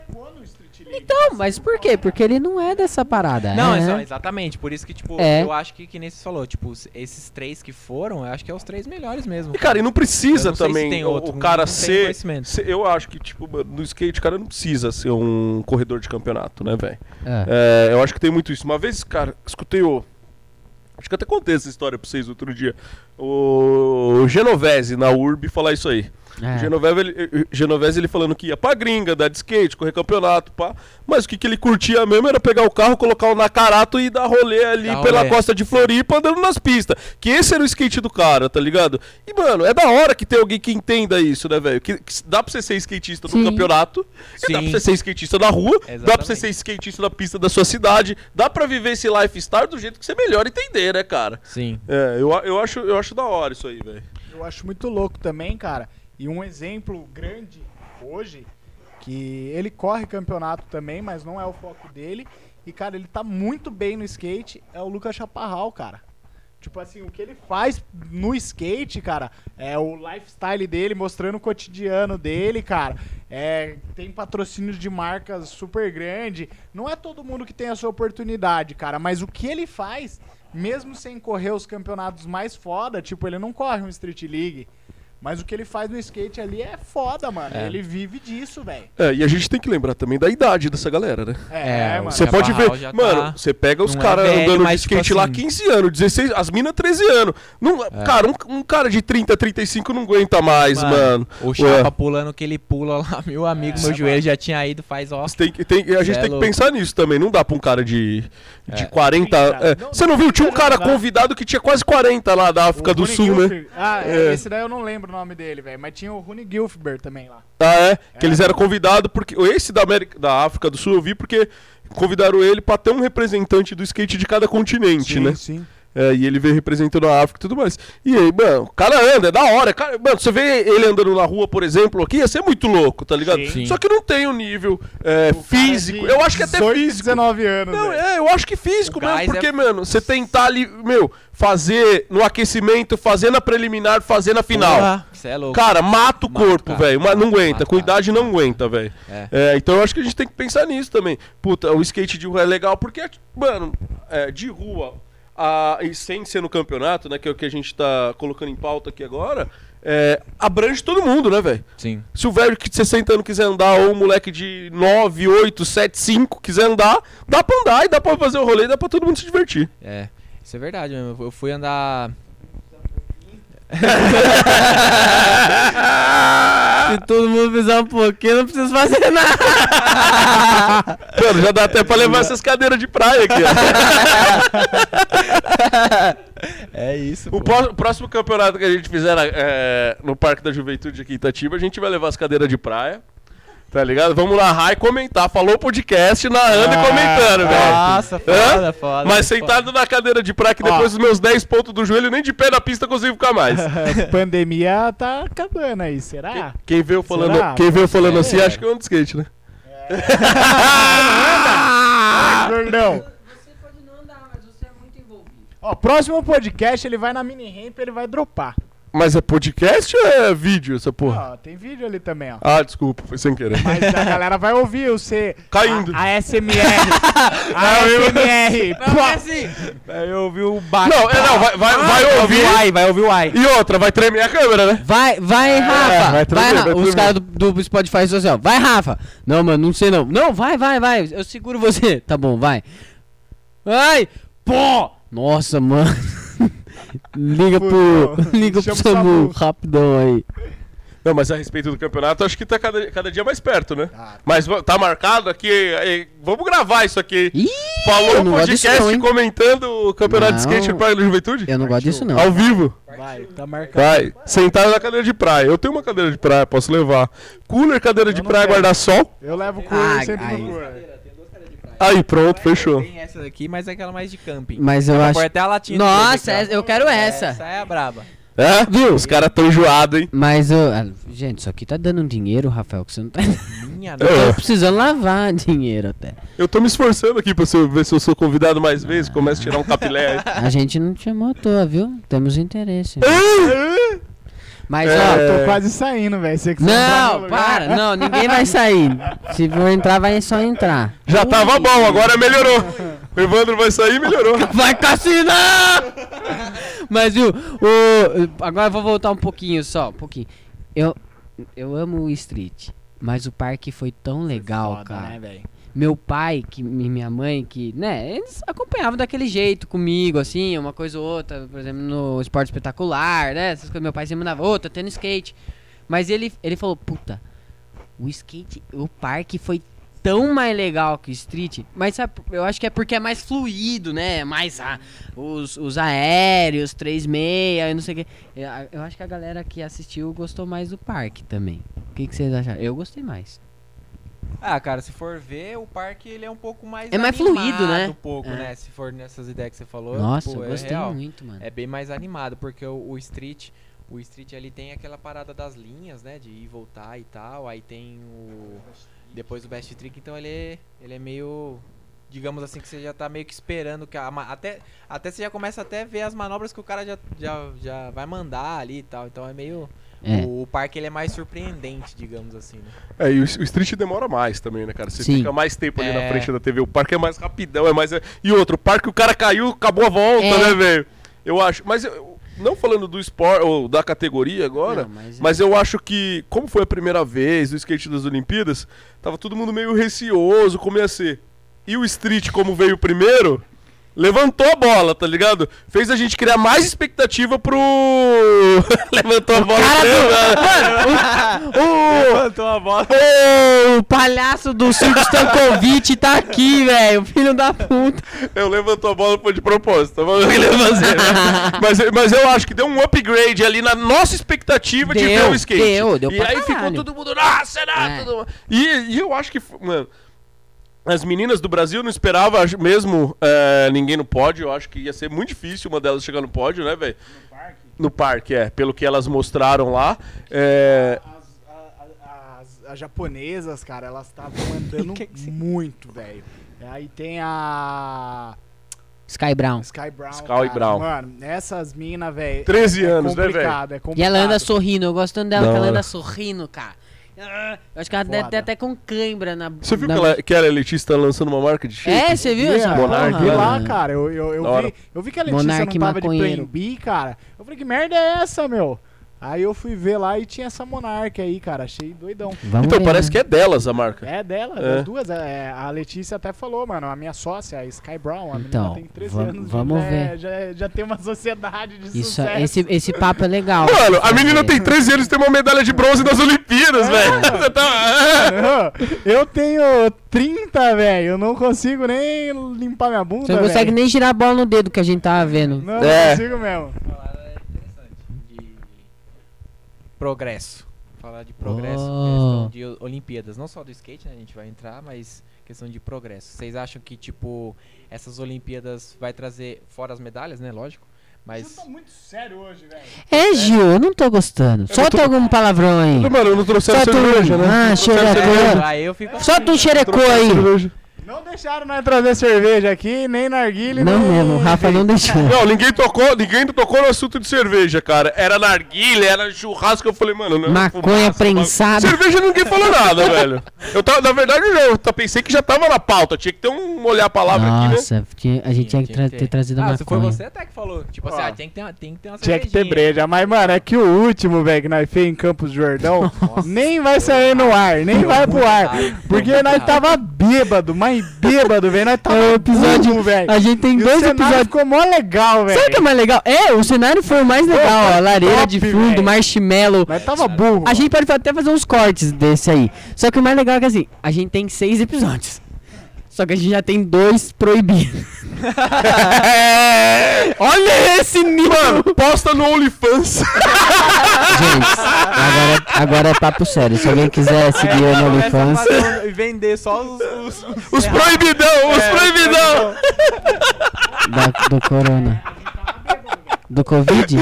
Speaker 1: Então, mas por quê? Porque ele não é dessa parada.
Speaker 4: Não,
Speaker 1: é.
Speaker 4: é exatamente. Por isso que, tipo,
Speaker 1: É.
Speaker 4: eu acho que, que nem você falou, tipo, esses três que foram, eu acho que é os três melhores mesmo.
Speaker 3: E, cara, e não precisa
Speaker 4: não
Speaker 3: também
Speaker 4: tem
Speaker 3: o-
Speaker 4: outro,
Speaker 3: o cara
Speaker 4: não
Speaker 3: ser, ser- Eu acho que, tipo, no skate, o cara não precisa ser um corredor de campeonato, né, velho?
Speaker 1: É.
Speaker 3: É, eu acho que tem muito isso. Uma vez, cara, escutei o. Acho que até contei essa história pra vocês outro dia. O Genovese na URB falar isso aí.
Speaker 1: É.
Speaker 3: O Genovese ele, Genovese, ele falando que ia pra gringa, dar de skate, correr campeonato, pá. Mas o que, que ele curtia mesmo era pegar o carro, colocar o Nakarato e dar rolê ali pela
Speaker 4: rolê.
Speaker 3: costa de Floripa andando nas pistas. Que esse era o skate do cara, tá ligado? E, mano, é da hora que tem alguém que entenda isso, né, velho? Que, que dá pra você ser skatista no
Speaker 1: Sim.
Speaker 3: campeonato, e dá pra
Speaker 4: Sim.
Speaker 3: você ser skatista na rua, dá pra você
Speaker 4: Exatamente.
Speaker 3: ser skatista na pista da sua cidade, dá pra viver esse lifestyle do jeito que você melhor entender, né, cara?
Speaker 4: Sim.
Speaker 3: É, eu, eu, acho, eu acho da hora isso aí, velho.
Speaker 2: Eu acho muito louco também, cara. E um exemplo grande hoje, que ele corre campeonato também, mas não é o foco dele. E, cara, ele tá muito bem no skate, é o Lucas Chaparral, cara. Tipo assim, o que ele faz no skate, cara, é o lifestyle dele, mostrando o cotidiano dele, cara. É, tem patrocínios de marcas super grande. Não é todo mundo que tem essa oportunidade, cara, mas o que ele faz, mesmo sem correr os campeonatos mais foda, tipo, ele não corre um Street League. Mas o que ele faz no skate ali é foda, mano.
Speaker 4: É.
Speaker 2: Ele vive disso, velho.
Speaker 3: É, e a gente tem que lembrar também da idade dessa galera, né?
Speaker 2: É,
Speaker 4: É,
Speaker 2: mano.
Speaker 3: Você
Speaker 4: Já
Speaker 3: pode ver,
Speaker 4: tá-
Speaker 3: mano, você pega os
Speaker 4: é
Speaker 3: caras
Speaker 4: velho,
Speaker 3: andando de
Speaker 4: tipo
Speaker 3: skate lá
Speaker 4: assim-
Speaker 3: 15 anos, 16, as minas 13 anos. Não,
Speaker 4: É.
Speaker 3: Cara, um, um cara de 30, 35 não aguenta mais, mano.
Speaker 4: O Chapa pulando que ele pula lá, meu amigo,
Speaker 2: É,
Speaker 4: meu joelho já tinha ido faz ó.
Speaker 3: Tem tem- a gente
Speaker 4: é
Speaker 3: tem que pensar nisso também. Não dá pra um cara de, de
Speaker 4: É.
Speaker 3: 40. é.
Speaker 2: Não,
Speaker 3: Você não viu? Tinha um cara convidado que tinha quase 40 lá da África
Speaker 2: O
Speaker 3: do
Speaker 2: Rune
Speaker 3: Sul, né?
Speaker 2: Gilfer- Ah,
Speaker 3: É.
Speaker 2: esse daí eu não lembro o nome dele, velho. Mas tinha o Rune Gilfer também lá.
Speaker 3: Ah, é? Que
Speaker 2: É.
Speaker 3: eles eram convidados porque. Esse da, América, da África do Sul eu vi porque convidaram ele pra ter um representante do skate de cada continente, né?
Speaker 2: sim.
Speaker 3: É, e ele veio representando a África e tudo mais. E aí, mano, o cara anda, é da hora. Cara, mano, você vê ele andando na rua, por exemplo, aqui, ia ser muito louco, tá ligado?
Speaker 2: Sim.
Speaker 3: Só que não tem o nível é,
Speaker 2: O cara
Speaker 3: físico. Eu acho que até
Speaker 2: 18,
Speaker 3: físico.
Speaker 2: 19 anos,
Speaker 3: Não, é, eu acho que físico
Speaker 4: O
Speaker 3: mesmo,
Speaker 4: gás
Speaker 3: porque,
Speaker 4: é-
Speaker 3: mano, você tentar ali, meu, fazer no aquecimento, fazer na preliminar, fazer na final.
Speaker 4: Você é louco.
Speaker 3: Cara, mata o
Speaker 4: Mata,
Speaker 3: corpo, velho. Mas Não aguenta. Com idade não aguenta, velho.
Speaker 4: É.
Speaker 3: É, então eu acho que a gente tem que pensar nisso também. Puta, o skate de rua é legal porque, mano, é, de rua, a, e sem ser no campeonato, né, que é o que a gente tá colocando em pauta aqui agora, é, abrange todo mundo, né, velho?
Speaker 4: Sim.
Speaker 3: Se o velho de 60 anos quiser andar, ou o moleque de 9, 8, 7, 5 quiser andar, dá pra andar e dá pra fazer o rolê e dá pra todo mundo se divertir.
Speaker 4: É. Isso é verdade mesmo. Eu fui andar.
Speaker 1: Se todo mundo fizer um pouquinho, não precisa fazer nada.
Speaker 3: Mano, já dá até pra levar essas cadeiras de praia aqui, ó.
Speaker 4: É isso.
Speaker 3: O pró- próximo campeonato que a gente fizer é, no Parque da Juventude aqui em Itatiba, a gente vai levar as cadeiras de praia. Tá ligado? Vamos narrar e comentar. Falou o podcast, narrando
Speaker 2: Ah,
Speaker 3: e comentando, velho.
Speaker 4: Nossa,
Speaker 3: Hã?
Speaker 4: foda, foda.
Speaker 3: Mas
Speaker 4: foda.
Speaker 3: sentado na cadeira de praia, que
Speaker 2: Ó.
Speaker 3: depois dos meus 10 pontos do joelho, nem de pé na pista eu consigo ficar mais.
Speaker 2: Pandemia tá acabando aí, será?
Speaker 3: Quem veio falando,
Speaker 2: Será?
Speaker 3: quem veio falando
Speaker 4: É.
Speaker 3: assim, acho que é um de skate, né?
Speaker 2: Ah, gordão.
Speaker 1: Você pode não andar, mas você é muito envolvido.
Speaker 2: Ó, próximo podcast ele vai na mini ramp ele vai dropar.
Speaker 3: Mas é podcast ou é vídeo essa porra?
Speaker 2: Ó, tem vídeo ali também, ó.
Speaker 3: Ah, desculpa, foi sem querer.
Speaker 2: Mas a galera vai ouvir o C.
Speaker 3: Caindo.
Speaker 2: A, a SMR. a SMR. Pô,
Speaker 1: assim,
Speaker 4: Eu ouvi o baixo.
Speaker 3: Não, é não, vai, vai, vai ouvir.
Speaker 4: o ai, vai ouvir o ai.
Speaker 3: E outra, vai tremer a câmera, né?
Speaker 1: vai, vai, Rafa.
Speaker 3: vai
Speaker 1: Vai,
Speaker 3: tremer,
Speaker 1: Rafa.
Speaker 3: vai
Speaker 1: Os caras do, do Spotify fazem assim, ó. Vai, Rafa. Não, mano, não sei não. Não, vai, vai, vai. Eu seguro você. Tá bom, vai. Vai. Pô. Nossa, mano. Liga pro. Liga pro
Speaker 2: Chama
Speaker 1: Samu rapidão aí.
Speaker 3: Não, mas a respeito do campeonato, acho que tá cada, cada dia mais perto, né?
Speaker 2: Ah.
Speaker 3: Mas va- tá marcado aqui. aí, vamos gravar isso aqui.
Speaker 1: Ih,
Speaker 3: Falou
Speaker 1: eu
Speaker 3: o
Speaker 1: não gosto disso
Speaker 3: podcast
Speaker 1: não, hein?
Speaker 3: comentando o campeonato de
Speaker 1: Não.
Speaker 3: skate no Praia da Juventude?
Speaker 1: Eu não gosto disso não.
Speaker 3: Ao vivo.
Speaker 2: Vai, tá marcado.
Speaker 3: Vai. Sentado na cadeira de praia. Eu tenho uma cadeira de praia, posso levar. Cooler, cadeira de
Speaker 2: não
Speaker 3: praia,
Speaker 2: quero.
Speaker 3: guarda-sol.
Speaker 2: Eu levo o cooler
Speaker 1: Ah,
Speaker 2: sempre
Speaker 1: aí.
Speaker 2: no cooler.
Speaker 3: Aí, pronto, fechou.
Speaker 4: Tem essa daqui, mas é aquela mais de camping.
Speaker 1: Mas eu acho.
Speaker 4: até a latinha
Speaker 1: Nossa, essa- eu quero essa.
Speaker 4: Essa é a braba.
Speaker 3: É?
Speaker 1: Viu?
Speaker 3: Os caras tão enjoados, hein?
Speaker 1: Mas eu. ah, Gente, isso aqui tá dando um dinheiro, Rafael, que você não tá.
Speaker 4: Minha
Speaker 3: É.
Speaker 1: Eu tô precisando lavar dinheiro até.
Speaker 3: Eu tô me esforçando aqui pra se- ver se eu sou convidado mais vezes. Começo a tirar um capilé aí.
Speaker 1: A gente não te chamou à toa, viu? Temos interesse. Mas,
Speaker 3: É.
Speaker 1: ó.
Speaker 2: Tô quase saindo, velho.
Speaker 1: Não, para, não, ninguém vai sair. Se for entrar, vai só entrar.
Speaker 3: Já tava bom, agora melhorou. O Evandro vai sair e melhorou.
Speaker 1: Vai cassinar! Mas, viu, o, agora eu vou voltar um pouquinho só, um pouquinho. Eu, eu amo o Street, mas o parque foi tão legal,
Speaker 2: Foda,
Speaker 1: cara.
Speaker 2: né, velho?
Speaker 1: Meu pai que, minha mãe, que, né, eles acompanhavam daquele jeito comigo, assim, uma coisa ou outra, por exemplo, no esporte espetacular, né? Essas coisas, meu pai sempre mandava, tá tendo skate. Mas ele, ele falou, puta, o skate, o parque foi tão mais legal que o street, mas sabe, eu acho que é porque é mais fluido, né? Mais ah, os, os aéreos, 3,6, eu não sei o que. Eu, eu acho que a galera que assistiu gostou mais do parque também. O que, que vocês acharam? Eu gostei mais.
Speaker 4: Ah, cara, se for ver, o parque ele é um pouco mais
Speaker 1: É mais fluido, né?
Speaker 4: um pouco,
Speaker 1: É.
Speaker 4: né? Se for nessas ideias que você falou,
Speaker 1: Nossa,
Speaker 4: tipo,
Speaker 1: eu
Speaker 4: é
Speaker 1: gostei
Speaker 4: real.
Speaker 1: muito, mano.
Speaker 4: É bem mais animado, porque o, o Street, o Street ali tem aquela parada das linhas, né? De ir e voltar e tal. Aí tem o. Depois o Best Trick, então ele é, ele é meio. digamos assim, que você já tá meio que esperando que a, até até você já começa até a ver as manobras que o cara já, já, já vai mandar ali e tal. Então é meio
Speaker 1: É.
Speaker 4: o, parque ele é mais surpreendente, digamos assim, né?
Speaker 3: É, e o, o Street demora mais também, né, cara? Você
Speaker 1: Sim.
Speaker 3: fica mais tempo ali na
Speaker 4: É.
Speaker 3: frente da TV. O parque é mais rapidão, é mais. E outro, o parque o cara caiu, acabou a volta,
Speaker 1: É.
Speaker 3: né, velho? Eu acho. Mas eu- não falando do esporte ou da categoria agora,
Speaker 1: Não, mas-
Speaker 3: mas, eu acho que, como foi a primeira vez do skate das Olimpíadas, tava todo mundo meio receoso como ia ser. E o Street, como veio primeiro, levantou a bola, tá ligado? Fez a gente criar mais expectativa pro. levantou a bola.
Speaker 1: O,
Speaker 4: Levantou a bola.
Speaker 1: o palhaço do Circo Stankovic tá aqui, velho. Filho da puta.
Speaker 3: Eu levantou a bola foi de propósito. Fazer, né? mas, mas eu acho que deu um upgrade ali na nossa expectativa de
Speaker 1: Deu,
Speaker 3: ver o skate.
Speaker 1: deu, deu
Speaker 3: e aí ficou
Speaker 1: caralho.
Speaker 3: todo mundo, nossa, será?
Speaker 1: É.
Speaker 3: Tudo- E, e eu acho que, mano, as meninas do Brasil não esperava acho- mesmo é, ninguém no pódio. Eu acho que ia ser muito difícil uma delas chegar no pódio, né, velho? No parque, é. Pelo que elas mostraram lá. É,
Speaker 2: As, a- a- as- as japonesas, cara, elas estavam andando
Speaker 4: Que que
Speaker 2: muito, velho. Aí tem a
Speaker 1: Sky Brown.
Speaker 2: Sky Brown.
Speaker 3: Sky
Speaker 2: cara.
Speaker 3: Brown.
Speaker 2: Mano, essas minas, velho.
Speaker 3: 13
Speaker 2: é
Speaker 3: anos, né, velho?
Speaker 2: É complicado.
Speaker 1: E ela anda sorrindo. Eu gosto tanto dela
Speaker 3: Da
Speaker 1: que ela anda sorrindo, cara. Ah, Eu acho que ela deve
Speaker 2: Foda.
Speaker 1: ter até com cãibra na
Speaker 3: Você viu
Speaker 1: na-
Speaker 3: que ela, que ela é Letícia tá lançando uma marca de shake?
Speaker 1: É, você viu essa
Speaker 2: é,
Speaker 3: Monark,
Speaker 1: porra?
Speaker 2: Vi lá, cara. Eu, eu, eu, vi, eu vi que a Letícia
Speaker 1: Monark
Speaker 2: não tava de
Speaker 1: maconheiro.
Speaker 2: Plan B, cara. Eu falei, que merda é essa, meu? Aí eu fui ver lá e tinha essa Monark aí, cara. Achei doidão.
Speaker 1: Vamos
Speaker 3: Então,
Speaker 1: ver,
Speaker 3: parece
Speaker 1: né?
Speaker 3: que é delas a marca.
Speaker 2: É dela,
Speaker 3: É.
Speaker 2: das duas. é, a Letícia até falou, mano, a minha sócia, a Sky Brown, a
Speaker 1: Então,
Speaker 2: menina tem 13
Speaker 1: vam-
Speaker 2: anos.
Speaker 1: vamos
Speaker 2: já,
Speaker 1: ver.
Speaker 2: Já, já tem uma sociedade de
Speaker 1: Isso,
Speaker 2: sucesso.
Speaker 1: esse, esse papo é legal.
Speaker 3: Mano, a menina
Speaker 1: É.
Speaker 3: tem 13 anos e tem uma medalha de bronze nas Olimpíadas,
Speaker 2: É,
Speaker 3: velho. Você tá.
Speaker 2: Eu tenho 30, velho. Eu não consigo nem limpar minha bunda.
Speaker 1: Você não consegue
Speaker 2: velho.
Speaker 1: nem girar a bola no dedo que a gente tava vendo.
Speaker 2: Não,
Speaker 3: É.
Speaker 2: não consigo mesmo.
Speaker 4: Falar é interessante. De progresso. Falar de progresso,
Speaker 1: Oh.
Speaker 4: questão de Olimpíadas. Não só do skate, né? A gente vai entrar, mas questão de progresso. Vocês acham que, tipo, essas Olimpíadas vai trazer, fora as medalhas, né? Lógico. Mas.
Speaker 2: Você tá muito sério hoje, velho.
Speaker 1: É, Gil, eu não tô gostando. Solta
Speaker 3: tô-
Speaker 1: algum palavrão aí.
Speaker 3: Mano, eu não trouxe
Speaker 1: Solta
Speaker 3: cerveja,
Speaker 1: um.
Speaker 3: né?
Speaker 1: Ah,
Speaker 3: Não
Speaker 1: xerecô.
Speaker 4: Aí eu fico.
Speaker 1: Solta um xerecô
Speaker 3: Trouxeram
Speaker 1: aí.
Speaker 2: Não deixaram nós trazer cerveja aqui, nem narguile,
Speaker 1: Não
Speaker 2: nem...
Speaker 1: mesmo, o Rafa não deixou.
Speaker 3: Não, ninguém tocou, ninguém tocou no assunto de cerveja, cara. Era narguilha, era churrasco. Eu falei, mano, não é
Speaker 1: Maconha
Speaker 3: fumaça,
Speaker 1: prensada.
Speaker 3: Cerveja ninguém falou nada, velho. Eu tava, na verdade, eu pensei que já tava na pauta. Tinha que ter um olhar a palavra aqui, né?
Speaker 1: Nossa, porque a gente tinha que tra- ter trazido
Speaker 4: ah, se foi
Speaker 1: maconha.
Speaker 4: você até que falou. Tipo assim, ah, tem que ter uma, tem que ter uma
Speaker 2: Tinha que ter breja, mas, mano, é que o último, velho, que nós fez em Campos do Jordão,
Speaker 4: Nossa,
Speaker 2: nem vai sair no ar, nem vai pro ar. Porque nós tava bêbado, mas bêbado, velho. Nós tava
Speaker 1: É o episódio-
Speaker 2: burro, velho.
Speaker 1: A gente tem
Speaker 2: E o
Speaker 1: dois
Speaker 2: cenário
Speaker 1: episódios.
Speaker 2: ficou mó legal, velho.
Speaker 1: Sabe o que é mais legal? É, o cenário foi o mais legal, ó.
Speaker 2: foi
Speaker 1: Lareira
Speaker 2: top,
Speaker 1: de fundo,
Speaker 2: velho.
Speaker 1: marshmallow.
Speaker 2: Nós tava burro.
Speaker 1: A gente pode até fazer uns cortes desse aí. Só que o mais legal é que assim, a gente tem seis episódios. Só que a gente já tem dois proibidos. Olha esse nível!
Speaker 3: Mano, posta no OnlyFans.
Speaker 1: Gente, agora, agora é papo sério. Se alguém quiser seguir eu no
Speaker 4: Começa a
Speaker 1: OnlyFans,
Speaker 4: e vender só os. os, os
Speaker 3: Os proibidão, os
Speaker 4: É,
Speaker 3: proibidão.
Speaker 1: da- do Corona. Do Covid?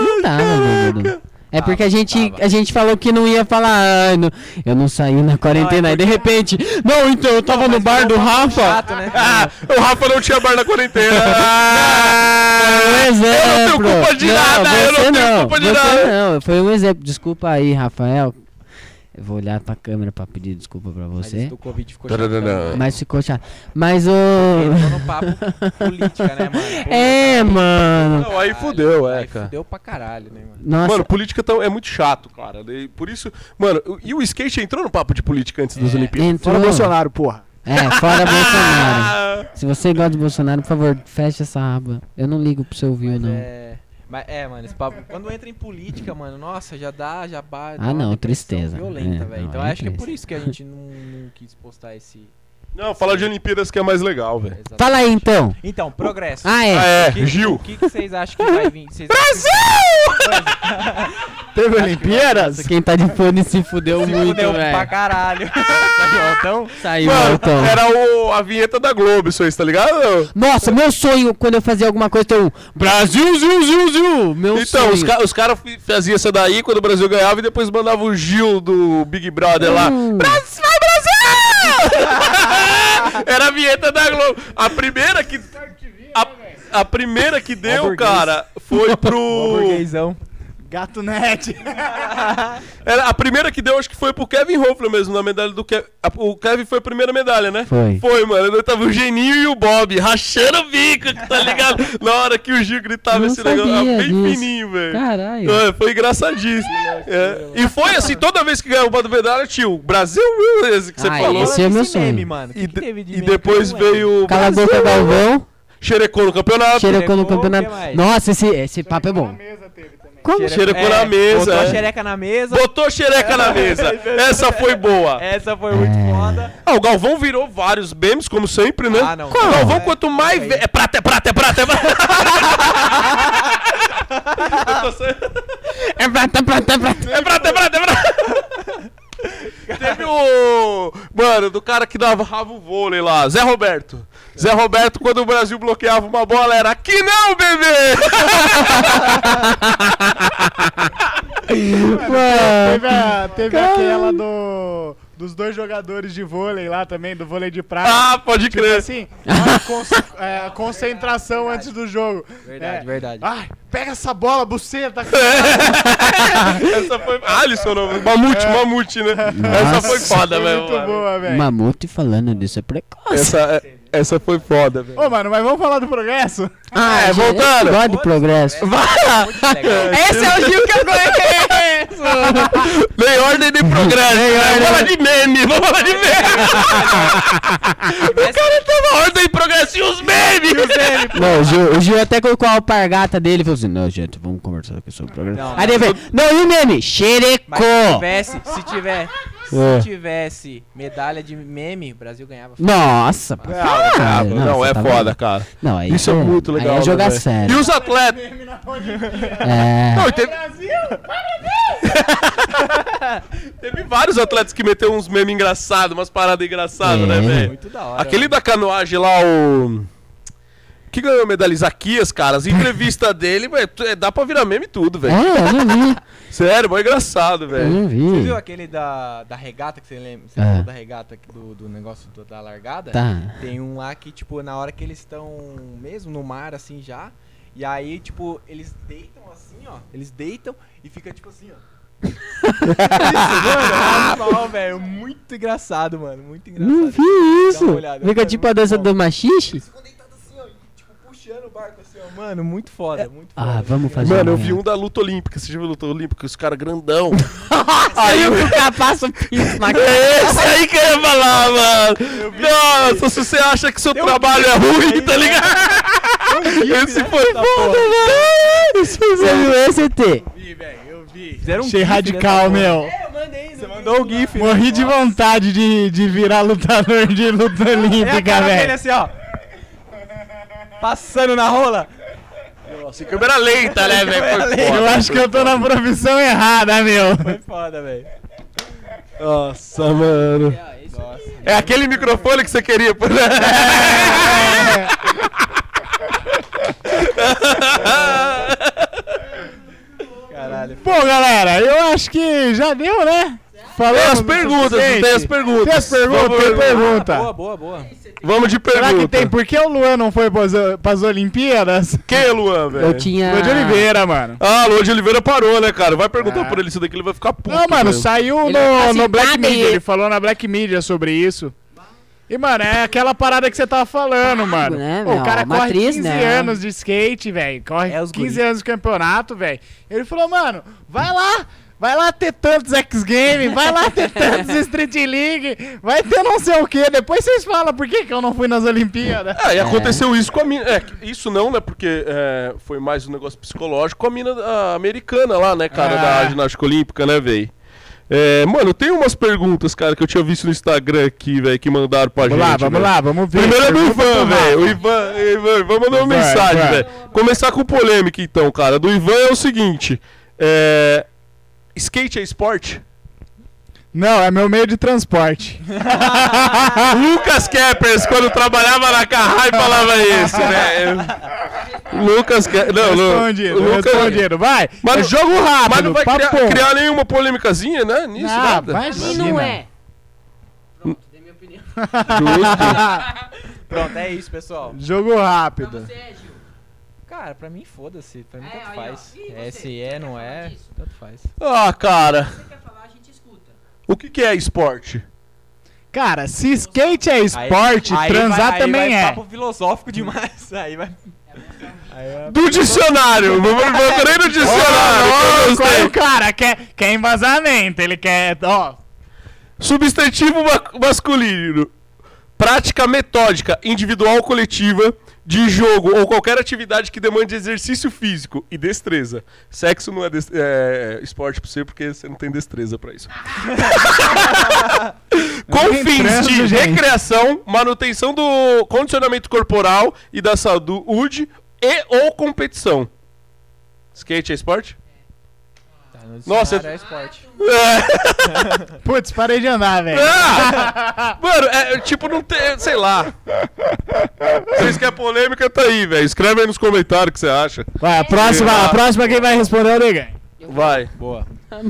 Speaker 1: Não tava, bêbado. É porque a gente,
Speaker 4: tava.
Speaker 1: a gente falou que não ia falar, ah, não- eu não saí na quarentena.
Speaker 4: Não, é
Speaker 1: Aí de repente, não, então eu tava no bar do Rafa.
Speaker 4: Chato, né?
Speaker 3: Ah, o Rafa não tinha bar na quarentena.
Speaker 1: Foi um exemplo.
Speaker 3: Eu não tenho culpa de nada, eu não tenho culpa de nada.
Speaker 1: Não, foi um exemplo. Desculpa aí, Rafael. Eu vou olhar pra câmera pra pedir desculpa pra
Speaker 4: Mas
Speaker 1: você.
Speaker 4: isso do Covid ficou chato. né?
Speaker 1: Mas ficou chato. Mas o.
Speaker 4: Entrou no papo política, né, mano? Pô,
Speaker 1: É,
Speaker 4: cara,
Speaker 1: mano.
Speaker 3: Não, aí fudeu, é,
Speaker 4: aí
Speaker 3: cara.
Speaker 4: Fudeu pra caralho, né, mano?
Speaker 1: Nossa.
Speaker 3: Mano, política tão- é muito chato, cara. E Por isso, mano, o- e o skate entrou no papo de política antes das
Speaker 4: É.
Speaker 3: Olimpíadas.
Speaker 1: entrou.
Speaker 2: Fora Bolsonaro, porra.
Speaker 1: É, fora Bolsonaro. Se você gosta de Bolsonaro, por favor, feche essa aba. Eu não ligo pro ou
Speaker 4: Mas
Speaker 1: não.
Speaker 4: é. Mas é, mano, esse papo. Quando entra em política, mano, nossa, já dá, já ba- dá
Speaker 1: Ah, não, tristeza.
Speaker 4: Violenta,
Speaker 1: É,
Speaker 4: velho. Então
Speaker 1: aí
Speaker 4: acho que é por
Speaker 1: triste.
Speaker 4: isso que a gente não, não quis postar esse.
Speaker 3: Não, falar de Olimpíadas que é mais legal, velho.
Speaker 1: Fala aí então.
Speaker 4: Então, progresso.
Speaker 1: Ah, é.
Speaker 3: Ah, é,
Speaker 4: O que-
Speaker 3: Gil.
Speaker 4: O que, que vocês acham que vai vir? Vocês
Speaker 2: Teve Olimpíadas?
Speaker 1: Quem tá de fone se fudeu muito,
Speaker 4: Fudeu pra
Speaker 1: velho.
Speaker 4: caralho.
Speaker 2: Então,
Speaker 1: Saiu,
Speaker 3: Mano,
Speaker 1: Maltão.
Speaker 3: era o, a vinheta da Globo, isso aí, tá ligado?
Speaker 1: Nossa, meu sonho quando eu fazia alguma coisa, então, Brasil, ziu, ziu, ziu. Meu
Speaker 3: Então,
Speaker 1: sonho.
Speaker 3: os, ca os caras faziam essa daí quando o Brasil ganhava e depois mandava o Gil do Big Brother lá.
Speaker 1: Hum.
Speaker 3: Brasil, vai Brasil! Era a vinheta da Globo. A primeira que. A, a primeira que deu, cara, foi pro.
Speaker 2: Gato Net.
Speaker 3: Era, a primeira que deu, acho que foi pro Kevin Hoffler mesmo, na medalha do Kevin. O Kevin foi a primeira medalha, né?
Speaker 1: Foi.
Speaker 3: Foi, mano. Eu tava o Geninho e o Bob rachando o bico, tá ligado? na hora que o Gil gritava
Speaker 1: Não
Speaker 3: esse negócio.
Speaker 1: sabia
Speaker 3: Bem
Speaker 1: disso.
Speaker 3: fininho, velho.
Speaker 1: Caralho.
Speaker 3: É, foi engraçadíssimo. É. E foi assim, toda vez que ganhava uma medalha, tio, Brasil? Esse que você
Speaker 1: Ah,
Speaker 3: falou.
Speaker 1: esse é meu sonho.
Speaker 4: meme, mano.
Speaker 3: E, de-
Speaker 4: teve de
Speaker 3: e depois veio o
Speaker 1: Cala a
Speaker 3: Brasil,
Speaker 1: boca, Galvão.
Speaker 3: xerecou no campeonato.
Speaker 1: Xerecou no campeonato. Nossa, esse, esse papo é bom. Como?
Speaker 3: Xerecou na
Speaker 4: É,
Speaker 3: mesa,
Speaker 4: Botou
Speaker 3: é.
Speaker 4: xereca na mesa.
Speaker 3: Botou xereca na mesa. Essa foi boa.
Speaker 4: Essa foi muito foda.
Speaker 3: Ah, o Galvão virou vários memes, como sempre, né?
Speaker 4: Ah, não.
Speaker 3: O Galvão,
Speaker 4: É,
Speaker 3: quanto mais.
Speaker 4: é.
Speaker 3: É prata, é prata, é prata, é prata.
Speaker 1: É prata, prata, prata.
Speaker 3: É prata, é prata, é prata. Teve o. Mano, do cara que dava ravo vôlei lá, Zé Roberto. Zé Roberto, quando o Brasil bloqueava uma bola, era aqui não, bebê!
Speaker 2: Teve, a- teve aquela do, dos dois jogadores de vôlei lá também, do vôlei de praia.
Speaker 3: Ah, pode
Speaker 2: Tipo
Speaker 3: crer.
Speaker 2: assim, a con- é, concentração antes do jogo.
Speaker 4: Verdade,
Speaker 2: É.
Speaker 4: verdade.
Speaker 2: Ai, pega essa bola, buceta.
Speaker 3: Essa foi. Alisson, não. Mamute, mamute, né? Essa foi foda, velho.
Speaker 2: muito boa, velho.
Speaker 1: Mamute falando disso é precoce.
Speaker 3: Essa, essa foi foda, velho.
Speaker 2: Ô, mano, mas vamos falar do progresso?
Speaker 1: Ah,
Speaker 3: é, voltando.
Speaker 1: Eu gosto de progresso.
Speaker 4: Legal.
Speaker 1: Esse é o Gil que eu conheço!
Speaker 3: Nem ordem nem progresso. né? Vamos falar de meme, vamos falar de meme. o cara tava ordem e progresso e os memes.
Speaker 1: Não, o Gil, o Gil até colocou a alpargata dele e falou assim: Não, gente, vamos conversar aqui sobre o programa.
Speaker 4: Não,
Speaker 1: Aí ele veio: Não, e o meme? Xerecou!
Speaker 4: Mas se tivesse, se tiver,
Speaker 1: É.
Speaker 4: se tivesse medalha de meme, o Brasil ganhava.
Speaker 1: Nossa, pra caralho.
Speaker 3: não,
Speaker 1: Nossa,
Speaker 3: é
Speaker 1: tá
Speaker 3: foda,
Speaker 1: bom.
Speaker 3: cara.
Speaker 1: Não, aí
Speaker 3: Isso é muito legal.
Speaker 1: Aí é jogar
Speaker 3: né,
Speaker 1: sério.
Speaker 3: E os atletas?
Speaker 1: É.
Speaker 3: Não, e teve, teve vários atletas que meteram uns memes engraçados, umas paradas engraçadas,
Speaker 1: É.
Speaker 3: né, velho?
Speaker 4: Muito da hora.
Speaker 3: Aquele da canoagem lá, o. Que ganhou medalha Isaquias, cara. As entrevistas dele, tu- é, dá pra virar meme tudo, velho.
Speaker 1: É, eu não vi.
Speaker 3: Sério, mó engraçado,
Speaker 1: Eu
Speaker 3: velho.
Speaker 4: Você
Speaker 1: vi.
Speaker 4: viu aquele da, da regata que você lembra? Você falou da regata do, do negócio do- da largada?
Speaker 1: Tá.
Speaker 4: Tem um lá que, tipo, na hora que eles estão mesmo no mar, assim, já. E aí, tipo, eles deitam assim, ó. Eles deitam e fica, tipo assim, ó. Isso, mano, é animal, velho. Muito engraçado, mano. Muito engraçado.
Speaker 1: Não vi isso.
Speaker 4: olhada,
Speaker 1: Fica tipo a dança
Speaker 4: bom.
Speaker 1: do machixe
Speaker 4: deitados assim, ó. E, tipo, puxando o barco assim, ó. Mano, muito foda, muito foda.
Speaker 1: Ah, vamos fazer.
Speaker 3: Mano, eu vi um da luta olímpica. Você já viu a luta olímpica? Os caras grandão.
Speaker 1: Aí o cara passa o pinto na cara.
Speaker 3: Esse aí que eu ia falar, mano. Nossa, se você acha que seu trabalho é ruim, tá ligado? Esse foi
Speaker 4: Essa
Speaker 3: foda, velho. Esse foi
Speaker 1: Você viu esse, T?
Speaker 4: vi, velho. Eu vi. Fizeram um
Speaker 2: Achei
Speaker 4: gif
Speaker 2: radical, meu.
Speaker 4: É, eu mandei. Você mandou o gif. né?
Speaker 2: Morri de vontade de, de virar lutador de luta
Speaker 4: É
Speaker 2: olímpica, velho.
Speaker 4: assim, ó. Passando na rola.
Speaker 3: Nossa, câmera lenta, né, velho?
Speaker 2: Eu acho que eu tô na profissão errada, meu.
Speaker 4: Foi foda, velho.
Speaker 3: Nossa, mano.
Speaker 4: Nossa.
Speaker 3: É aquele microfone que você queria, pô, né?
Speaker 4: Caralho.
Speaker 2: Pô, galera, eu acho que já deu, né?
Speaker 3: Tem as perguntas, tem as perguntas.
Speaker 2: Tem as perguntas,
Speaker 3: Vamos,
Speaker 2: tem pergunta.
Speaker 4: Boa, boa, boa.
Speaker 3: Vamos de pergunta.
Speaker 2: Será que tem? Por que o Luan não foi pras, pras Olimpíadas?
Speaker 3: Quem é Luan, velho?
Speaker 1: Eu tinha.
Speaker 2: Luan de Oliveira, mano.
Speaker 3: Ah, Luan de Oliveira parou, né, cara? Vai perguntar
Speaker 2: Ah.
Speaker 3: por ele isso daqui, ele vai ficar puto.
Speaker 2: Não, mano, saiu
Speaker 1: Ele
Speaker 2: no, no Black Media. Ele falou na Black Media sobre isso. E, mano, é aquela parada que você tava falando, mano.
Speaker 1: né,
Speaker 2: Pô, o cara corre
Speaker 1: atriz,
Speaker 2: 15
Speaker 1: né?
Speaker 2: anos de skate, velho. Corre
Speaker 4: É os
Speaker 2: 15
Speaker 4: guri.
Speaker 2: anos de campeonato, velho. Ele falou, mano, vai lá. Vai lá ter tantos X Games, vai lá ter tantos Street League, vai ter não sei o que. Depois vocês falam por que, que eu não fui nas Olimpíadas.
Speaker 3: É, e aconteceu isso com a mina. É, isso não, né? Porque é, foi mais um negócio psicológico com a mina a americana lá, né, cara,
Speaker 2: Ah.
Speaker 3: da ginástica olímpica, né, velho? É, mano, tem umas perguntas, cara, que eu tinha visto no Instagram aqui, velho, que mandaram pra
Speaker 2: Vamos
Speaker 3: gente.
Speaker 2: lá, vamos
Speaker 3: velho.
Speaker 2: lá, vamos ver.
Speaker 3: Primeiro é do Ivan, velho. O. Ivan, Ivan, Ivan mandou uma
Speaker 2: Vai,
Speaker 3: mensagem, velho. Começar com polêmica, então, cara. Do Ivan é o seguinte: é. Skate é esporte?
Speaker 2: Não, é meu meio de transporte.
Speaker 3: Lucas Keppers, quando trabalhava na Carrai, falava isso, né? Lucas Keppers. Não.
Speaker 2: Respondido,
Speaker 3: Lucas-
Speaker 2: respondido. Vai,
Speaker 3: Mas
Speaker 2: é jogo rápido,
Speaker 3: Mas não vai criar,
Speaker 2: papo.
Speaker 3: criar nenhuma polêmicazinha, né? Nisso,
Speaker 2: Ah,
Speaker 3: nada.
Speaker 1: Pra
Speaker 2: Imagina.
Speaker 1: não é. Pronto, dei minha opinião.
Speaker 4: Pronto, é isso, pessoal.
Speaker 2: Jogo rápido.
Speaker 4: Cara, pra mim, foda-se. Pra mim,
Speaker 1: É,
Speaker 4: tanto
Speaker 1: aí,
Speaker 4: faz.
Speaker 1: E
Speaker 4: É, se é, não é, tanto faz.
Speaker 3: Ah, cara.
Speaker 1: Você quer falar, a gente escuta.
Speaker 3: O que, que é esporte?
Speaker 2: Cara, se skate é esporte,
Speaker 4: Aí
Speaker 2: transar
Speaker 4: vai-
Speaker 2: também
Speaker 4: aí vai
Speaker 2: é.
Speaker 4: papo filosófico demais. Aí vai. Aí é-
Speaker 3: Do dicionário! Não procurei no dicionário! gostei.
Speaker 2: aí o cara quer, quer embasamento, ele quer. Ó,
Speaker 3: Substantivo ma- masculino. Prática metódica, individual ou coletiva, de jogo ou qualquer atividade que demande exercício físico e destreza. Sexo não é, des- é esporte pra você porque você não tem destreza pra isso. Com fins de
Speaker 2: gente.
Speaker 3: recreação, manutenção do condicionamento corporal e da saúde e ou competição. Skate é esporte?
Speaker 4: No
Speaker 3: Nossa,
Speaker 4: é esporte.
Speaker 2: putz, parei de andar, velho.
Speaker 3: Ah! Mano, é, tipo, não tem. Sei lá. Vocês querem polêmica, tá aí, velho. Escreve aí nos comentários o que você acha.
Speaker 2: Vai, a próxima, a próxima quem vai responder é o Negan.
Speaker 3: Vai.
Speaker 4: Boa.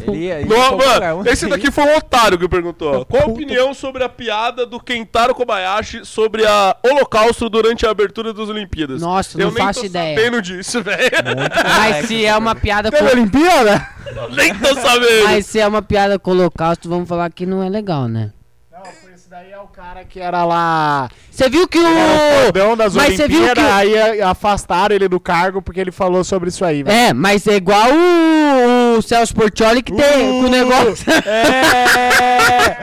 Speaker 4: Ele ia, ele
Speaker 3: Não,
Speaker 4: colocar
Speaker 3: mano,
Speaker 4: um-
Speaker 3: esse daqui foi um otário que perguntou. Qual a opinião sobre a piada do Kentaro Kobayashi sobre a Holocausto durante a abertura das Olimpíadas?
Speaker 1: Nossa,
Speaker 3: Eu
Speaker 1: não
Speaker 3: nem
Speaker 1: faço
Speaker 3: tô
Speaker 1: ideia.
Speaker 3: sabendo disso, velho.
Speaker 1: Mas se é uma piada com...
Speaker 2: Teve Olimpíada?
Speaker 3: nem tô sabendo.
Speaker 1: Mas se é uma piada com o holocausto, vamos falar que não é legal, né?
Speaker 2: Não, esse daí é o cara que era lá.
Speaker 1: Você viu que o...
Speaker 2: Era o das
Speaker 1: Mas você viu
Speaker 2: Olimpíadas,
Speaker 1: que-
Speaker 2: aí a- afastaram ele do cargo porque ele falou sobre isso aí, velho.
Speaker 1: É, mas é igual o, o Celso Portioli que tem
Speaker 2: Uh,
Speaker 1: o negócio.
Speaker 2: É!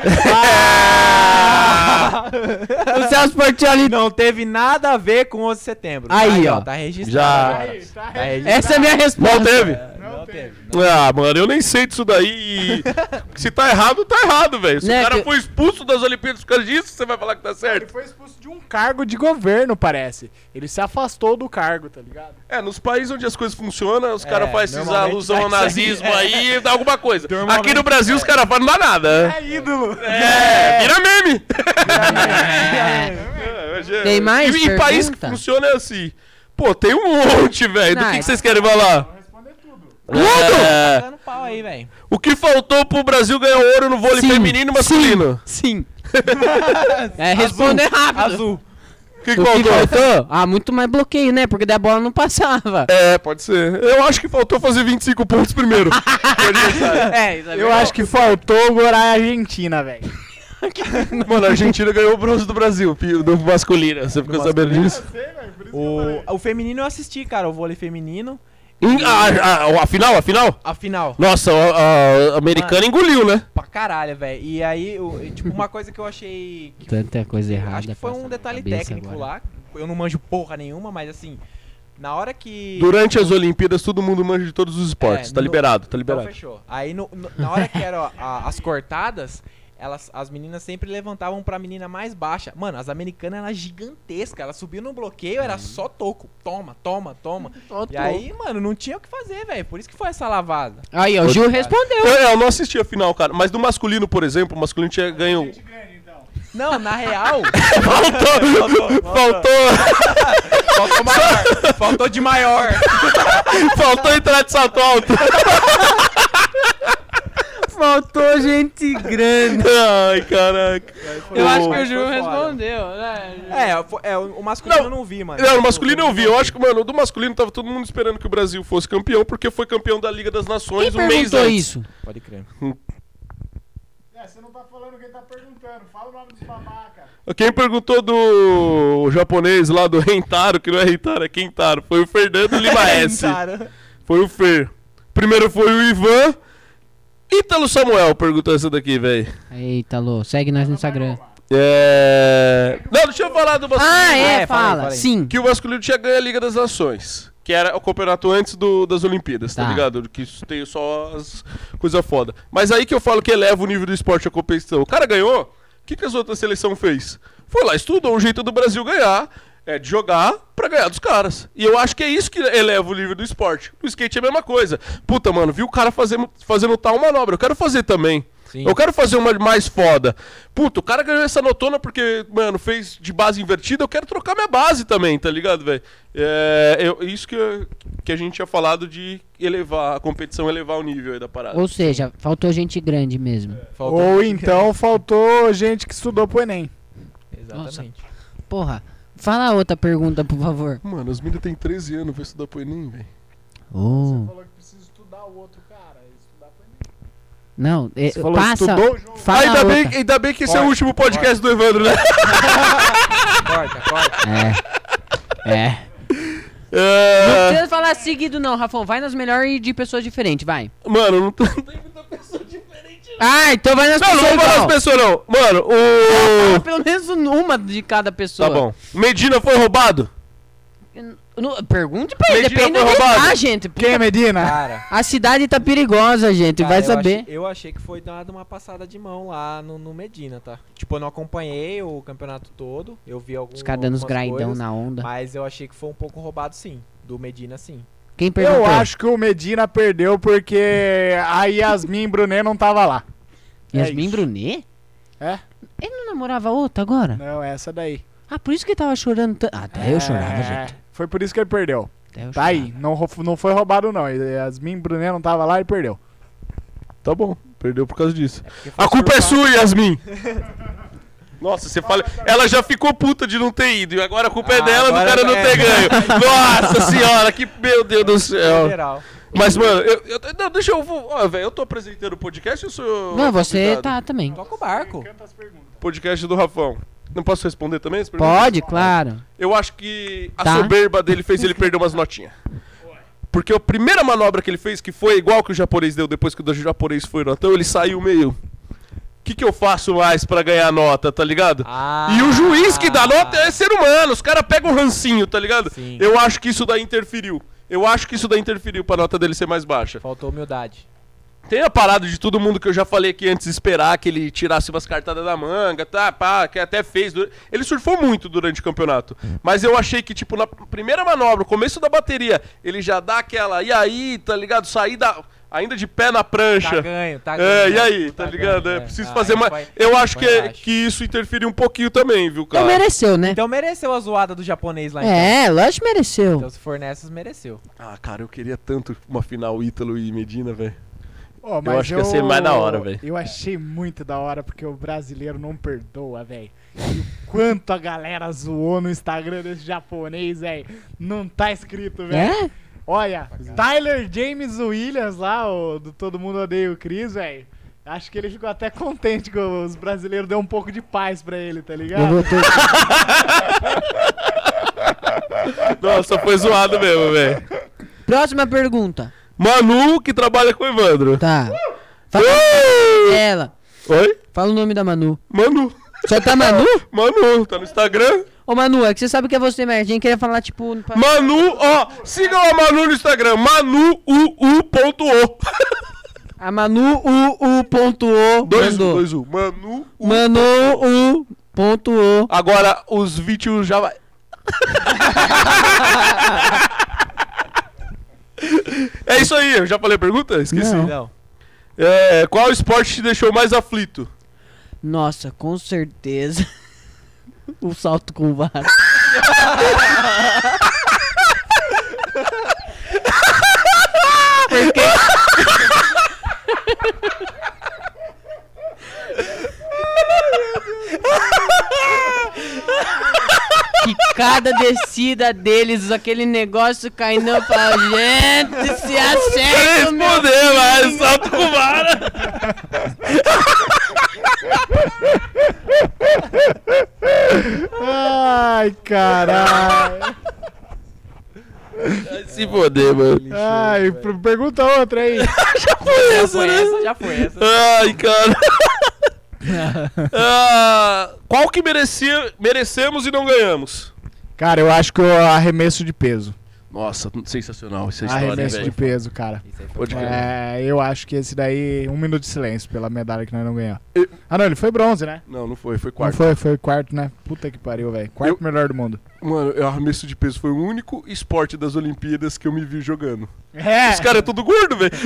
Speaker 1: o Celso Portioli.
Speaker 4: Não teve nada a ver com 11 de setembro.
Speaker 1: Aí, ó.
Speaker 4: Tá registrado.
Speaker 3: Já.
Speaker 2: Aí, tá
Speaker 4: Tá registrado.
Speaker 1: Essa é a minha resposta.
Speaker 3: Não teve?
Speaker 4: É, Não teve.
Speaker 3: Ah, mano, eu nem sei disso daí. e Se tá errado, tá errado, velho. Se
Speaker 1: Né,
Speaker 3: o cara
Speaker 1: que-
Speaker 3: foi expulso das Olimpíadas por causa disso, você vai falar que tá
Speaker 2: Ele
Speaker 3: certo?
Speaker 2: foi expulso de um cargo de governo, parece. Ele se afastou do cargo, tá ligado?
Speaker 3: É, nos países onde as coisas funcionam, os
Speaker 4: É,
Speaker 3: cares fazem esses
Speaker 4: normalmente
Speaker 3: alusão ao
Speaker 4: faz isso aí.
Speaker 3: nazismo aí e dá alguma coisa.
Speaker 4: Normalmente-
Speaker 3: Aqui no Brasil os caras falam, não dá nada.
Speaker 2: É ídolo.
Speaker 3: É, vira meme.
Speaker 1: É.
Speaker 3: É,
Speaker 1: Tem mais
Speaker 3: E, e país que
Speaker 1: pergunta?
Speaker 3: funciona é assim. Pô, tem um monte, velho. Do que,
Speaker 1: é-
Speaker 3: que vocês querem falar?
Speaker 2: Tudo.
Speaker 3: É,
Speaker 4: dando pau aí, velho.
Speaker 3: o que faltou pro Brasil ganhar ouro no vôlei
Speaker 1: Sim,
Speaker 3: feminino e masculino?
Speaker 1: Sim. é, responder rápido.
Speaker 4: Azul.
Speaker 3: O que, que
Speaker 1: O que
Speaker 3: faltou?
Speaker 1: faltou? Ah, muito mais bloqueio, né? Porque da bola não passava.
Speaker 3: É, pode ser. Eu acho que faltou fazer 25 pontos primeiro.
Speaker 1: É, isso
Speaker 2: Eu acho que faltou gorar a Argentina, velho.
Speaker 3: Mano, a Argentina ganhou o bronze do Brasil, do masculino. Você ficou sabendo disso?
Speaker 4: O, o feminino eu assisti, cara, o vôlei feminino.
Speaker 3: Hum, A, a, a final, a final?
Speaker 4: A final.
Speaker 3: Nossa, a, a americana engoliu, né?
Speaker 4: Pra caralho, velho. E aí, eu- e, tipo, uma coisa que eu achei. Que,
Speaker 1: Tanta coisa errada.
Speaker 4: acho que foi um detalhe técnico
Speaker 1: agora.
Speaker 4: lá. Eu não manjo porra nenhuma, mas assim. Na hora que.
Speaker 3: Durante as Olimpíadas, todo mundo manja de todos os esportes.
Speaker 4: É,
Speaker 3: tá
Speaker 4: no-
Speaker 3: liberado, tá
Speaker 4: Então
Speaker 3: liberado.
Speaker 4: fechou. Aí no- no- na hora que eram a- as cortadas, elas, as meninas sempre levantavam pra menina mais baixa. Mano, as americanas eram gigantescas. Elas subiam no bloqueio, era só toco. Toma, toma, toma. E aí, mano, não tinha o que fazer, velho. Por isso que foi essa lavada.
Speaker 1: Aí, ó, o Gil respondeu.
Speaker 3: Eu, eu não assisti a final, cara. Mas do masculino, por exemplo, o masculino tinha ganho.
Speaker 4: Não, na real.
Speaker 3: Faltou! Faltou!
Speaker 4: faltou maior. Faltou de maior.
Speaker 3: Faltou entrar de salto alto!
Speaker 1: Faltou gente grande.
Speaker 3: Ai, caraca.
Speaker 1: Eu acho que o
Speaker 4: foda.
Speaker 1: respondeu, né?
Speaker 4: É, é, o masculino
Speaker 3: Não,
Speaker 4: eu não vi, mano.
Speaker 3: Não, o masculino eu vi. Eu acho que, mano, do masculino tava todo mundo esperando que o Brasil fosse campeão, porque foi campeão da Liga das Nações
Speaker 1: Quem
Speaker 3: um mês
Speaker 1: perguntou
Speaker 3: antes.
Speaker 1: isso?
Speaker 4: Pode crer.
Speaker 2: É, você não tá falando quem tá perguntando. Fala o nome dos babaca.
Speaker 3: Quem perguntou do japonês lá do Rentaro, que não é Rentaro, é Kentaro, foi o Fernando Lima S. Foi o Fer. Primeiro foi o Ivan. Ítalo Samuel perguntou essa daqui, velho.
Speaker 1: Eita, Lô, segue nós no Instagram.
Speaker 3: É. Não, deixa eu falar do masculino.
Speaker 1: Ah, é,
Speaker 4: é, fala
Speaker 1: fala. Sim.
Speaker 3: Que o masculino tinha ganho a Liga das Nações. Que era o campeonato antes do- das Olimpíadas, tá,
Speaker 1: Tá.
Speaker 3: ligado? Que isso tem só as coisas foda. Mas aí que eu falo que eleva o nível do esporte à competição. O cara ganhou, o que, que as outras seleções fez? Foi lá, estudou um jeito do Brasil ganhar, é de jogar pra ganhar dos caras. E eu acho que é isso que eleva o nível do esporte. O skate é a mesma coisa. Puta, mano, viu o cara fazendo, fazendo tal manobra, eu quero fazer também.
Speaker 4: Sim.
Speaker 3: Eu quero fazer uma mais foda. Puta, o cara ganhou essa notona porque, mano, fez de base invertida. Eu quero trocar minha base também, tá ligado, velho? É, eu- isso que, que a gente tinha falado de elevar a competição, elevar o nível aí da parada.
Speaker 1: Ou seja, faltou gente grande mesmo.
Speaker 4: Faltou-
Speaker 2: Ou então faltou gente que estudou pro Enem.
Speaker 4: Exatamente.
Speaker 1: Porra. Fala a outra pergunta, por favor.
Speaker 3: Mano, as meninas têm 13 anos, vai estudar pro Enem, velho.
Speaker 1: Oh.
Speaker 2: falou que precisa estudar o outro cara. Estudar pra
Speaker 1: Não, é,
Speaker 2: Você falou
Speaker 1: passa.
Speaker 2: estudou, João?
Speaker 1: Fala
Speaker 3: ainda,
Speaker 1: a
Speaker 3: bem, ainda bem que esse é o
Speaker 2: Corta,
Speaker 3: último podcast do Evandro, né?
Speaker 4: Corta, corta.
Speaker 1: É. É. Não
Speaker 3: É...
Speaker 1: precisa falar seguido, não, Rafão. Vai nas melhores de pessoas diferentes, vai.
Speaker 3: Mano, não tem muita pessoa.
Speaker 1: Ah, então vai nas
Speaker 3: Não, não
Speaker 1: pessoas
Speaker 3: vou falar
Speaker 1: igual.
Speaker 3: as pessoas, não. Mano, o.
Speaker 1: pelo menos uma de cada pessoa.
Speaker 3: Tá bom. Medina foi roubado?
Speaker 1: Não, pergunte pra ele,
Speaker 3: Medina
Speaker 1: depende onde
Speaker 3: roubado?
Speaker 1: tá, gente.
Speaker 2: Quem é Medina?
Speaker 4: Cara,
Speaker 1: A cidade tá perigosa, gente,
Speaker 4: cara,
Speaker 1: vai
Speaker 4: eu
Speaker 1: saber.
Speaker 4: achei- eu achei que foi dado uma passada de mão lá no, no Medina, tá? Tipo, eu não acompanhei o campeonato todo. Eu vi alguns.
Speaker 1: Os caras dando os grindão
Speaker 4: coisas,
Speaker 1: na onda.
Speaker 4: Mas eu achei que foi um pouco roubado sim. Do Medina, sim.
Speaker 1: Quem perguntou?
Speaker 2: Eu acho que o Medina perdeu porque a Yasmin Brunet não tava lá. é
Speaker 1: Yasmin
Speaker 2: isso.
Speaker 1: Brunet?
Speaker 2: É?
Speaker 1: Ele não namorava outra agora?
Speaker 2: Não, essa daí.
Speaker 1: Ah, por isso que ele tava chorando tanto. Ah, até eu chorava,
Speaker 2: É,
Speaker 1: gente.
Speaker 2: Foi por isso que ele perdeu.
Speaker 1: Até eu
Speaker 2: Tá aí, não, não foi roubado não. Yasmin Brunet não tava lá e perdeu.
Speaker 3: Tá bom, perdeu por causa disso.
Speaker 4: Porque foi
Speaker 3: A culpa é sua, Yasmin. Nossa, você fala. Ela já ficou puta de não ter ido. E agora a culpa é
Speaker 4: Ah,
Speaker 3: dela do cara não
Speaker 4: é.
Speaker 3: ter ganho. Nossa senhora, que. Meu Deus do céu.
Speaker 4: Geral.
Speaker 3: Mas, mano, eu, eu- não, deixa eu. vou- Ó, velho, eu tô apresentando o podcast ou sou eu.
Speaker 1: Não, você
Speaker 3: convidado?
Speaker 1: tá também.
Speaker 4: Toca o barco.
Speaker 3: Podcast do Rafão. Não posso responder também? as perguntas?
Speaker 1: Pode, claro.
Speaker 3: Eu acho que a
Speaker 1: Tá.
Speaker 3: soberba dele fez ele perder umas notinhas. Porque a primeira manobra que ele fez, que foi igual que o japonês deu depois que o japonês foi notão, ele saiu meio. O que, que eu faço mais pra ganhar nota, tá ligado?
Speaker 4: Ah,
Speaker 3: E o juiz que dá nota é ser humano, os caras pegam um rancinho, tá ligado?
Speaker 4: Sim.
Speaker 3: Eu acho que isso daí interferiu. Eu acho que isso daí interferiu pra nota dele ser mais baixa.
Speaker 4: Faltou humildade.
Speaker 3: Tem a parada de todo mundo que eu já falei aqui antes esperar que ele tirasse umas cartadas da manga, tá, pá, que até fez. Ele surfou muito durante o campeonato. Mas eu achei que, tipo, na primeira manobra, começo da bateria, ele já dá aquela, e aí, tá ligado? Sair da. Ainda de pé na prancha.
Speaker 4: Tá ganho, tá ganho.
Speaker 3: É, e aí, tá,
Speaker 4: Tá
Speaker 3: ligado?
Speaker 4: ganho,
Speaker 3: É,
Speaker 4: é.
Speaker 3: preciso
Speaker 4: Ah,
Speaker 3: fazer
Speaker 4: aí
Speaker 3: mais. eu acho que,
Speaker 4: embaixo.
Speaker 3: que isso interferiu um pouquinho também, viu,
Speaker 1: Então
Speaker 3: cara?
Speaker 1: mereceu, né?
Speaker 4: Então mereceu a zoada do japonês lá então.
Speaker 1: É, lógico que mereceu.
Speaker 4: Então se for nessas, mereceu.
Speaker 3: Ah, cara, eu queria tanto uma final Ítalo e Medina, velho.
Speaker 2: Ó,
Speaker 3: Eu acho que ia ser mais da hora, velho.
Speaker 2: Eu achei muito da hora porque o brasileiro não perdoa, velho. E o quanto a galera zoou no Instagram desse japonês, velho. Não tá escrito, velho.
Speaker 1: É?
Speaker 2: Olha, Tyler James Williams lá, o, do Todo Mundo Odeia o Chris, velho. Acho que ele ficou até contente que os brasileiros deu um pouco de paz pra ele, tá
Speaker 1: Eu
Speaker 2: ligado?
Speaker 1: vou ter...
Speaker 3: Nossa, foi zoado mesmo, velho.
Speaker 1: Próxima pergunta.
Speaker 3: Manu, que trabalha com o Evandro.
Speaker 1: Tá. Fala
Speaker 3: Uh!
Speaker 1: ela.
Speaker 3: Oi?
Speaker 1: Fala o nome da Manu.
Speaker 3: Manu.
Speaker 1: Só tá Manu?
Speaker 3: Manu, tá no Instagram?
Speaker 1: Ô Manu, é que você sabe que é você, mas a gente queria falar, tipo. pra-
Speaker 3: Manu, ó, sigam a Manu no Instagram, manuuu.o.
Speaker 1: A Manu U U ponto O.
Speaker 3: Dois, dois, um. Manu, U.
Speaker 1: Manu U ponto O.
Speaker 3: Agora, os vídeos já vai. é isso aí, eu já falei a pergunta? Esqueci.
Speaker 1: Não.
Speaker 4: Não.
Speaker 3: É, qual esporte te deixou mais aflito?
Speaker 1: Nossa, com certeza. o salto com vara. Porque... que cada descida deles, aquele negócio caindo pra gente, se acerta, meu
Speaker 3: Responder, mas salto com vara.
Speaker 2: Ai, caralho.
Speaker 3: Se foder, mano.
Speaker 2: Ai, per- pergunta outra aí.
Speaker 4: Já foi essa, já foi essa.
Speaker 3: Ai, cara. Ah, qual que merecia, merecemos e não ganhamos?
Speaker 2: Cara, eu acho que o arremesso de peso.
Speaker 3: Nossa, sensacional essa história,
Speaker 2: Arremesso de peso, cara.
Speaker 3: Pode.
Speaker 2: É, eu acho que esse daí, um minuto de silêncio pela medalha que nós não ganhamos.
Speaker 3: Eu-
Speaker 2: Ah, não, ele foi bronze, né?
Speaker 3: Não, não foi, foi
Speaker 2: Não
Speaker 3: quarto.
Speaker 2: foi, foi quarto, né? Puta que pariu, velho. Quarto melhor do mundo.
Speaker 3: Mano, o arremesso de peso foi o único esporte das Olimpíadas que eu me vi jogando.
Speaker 2: É,
Speaker 3: Os caras é tudo gordo, velho.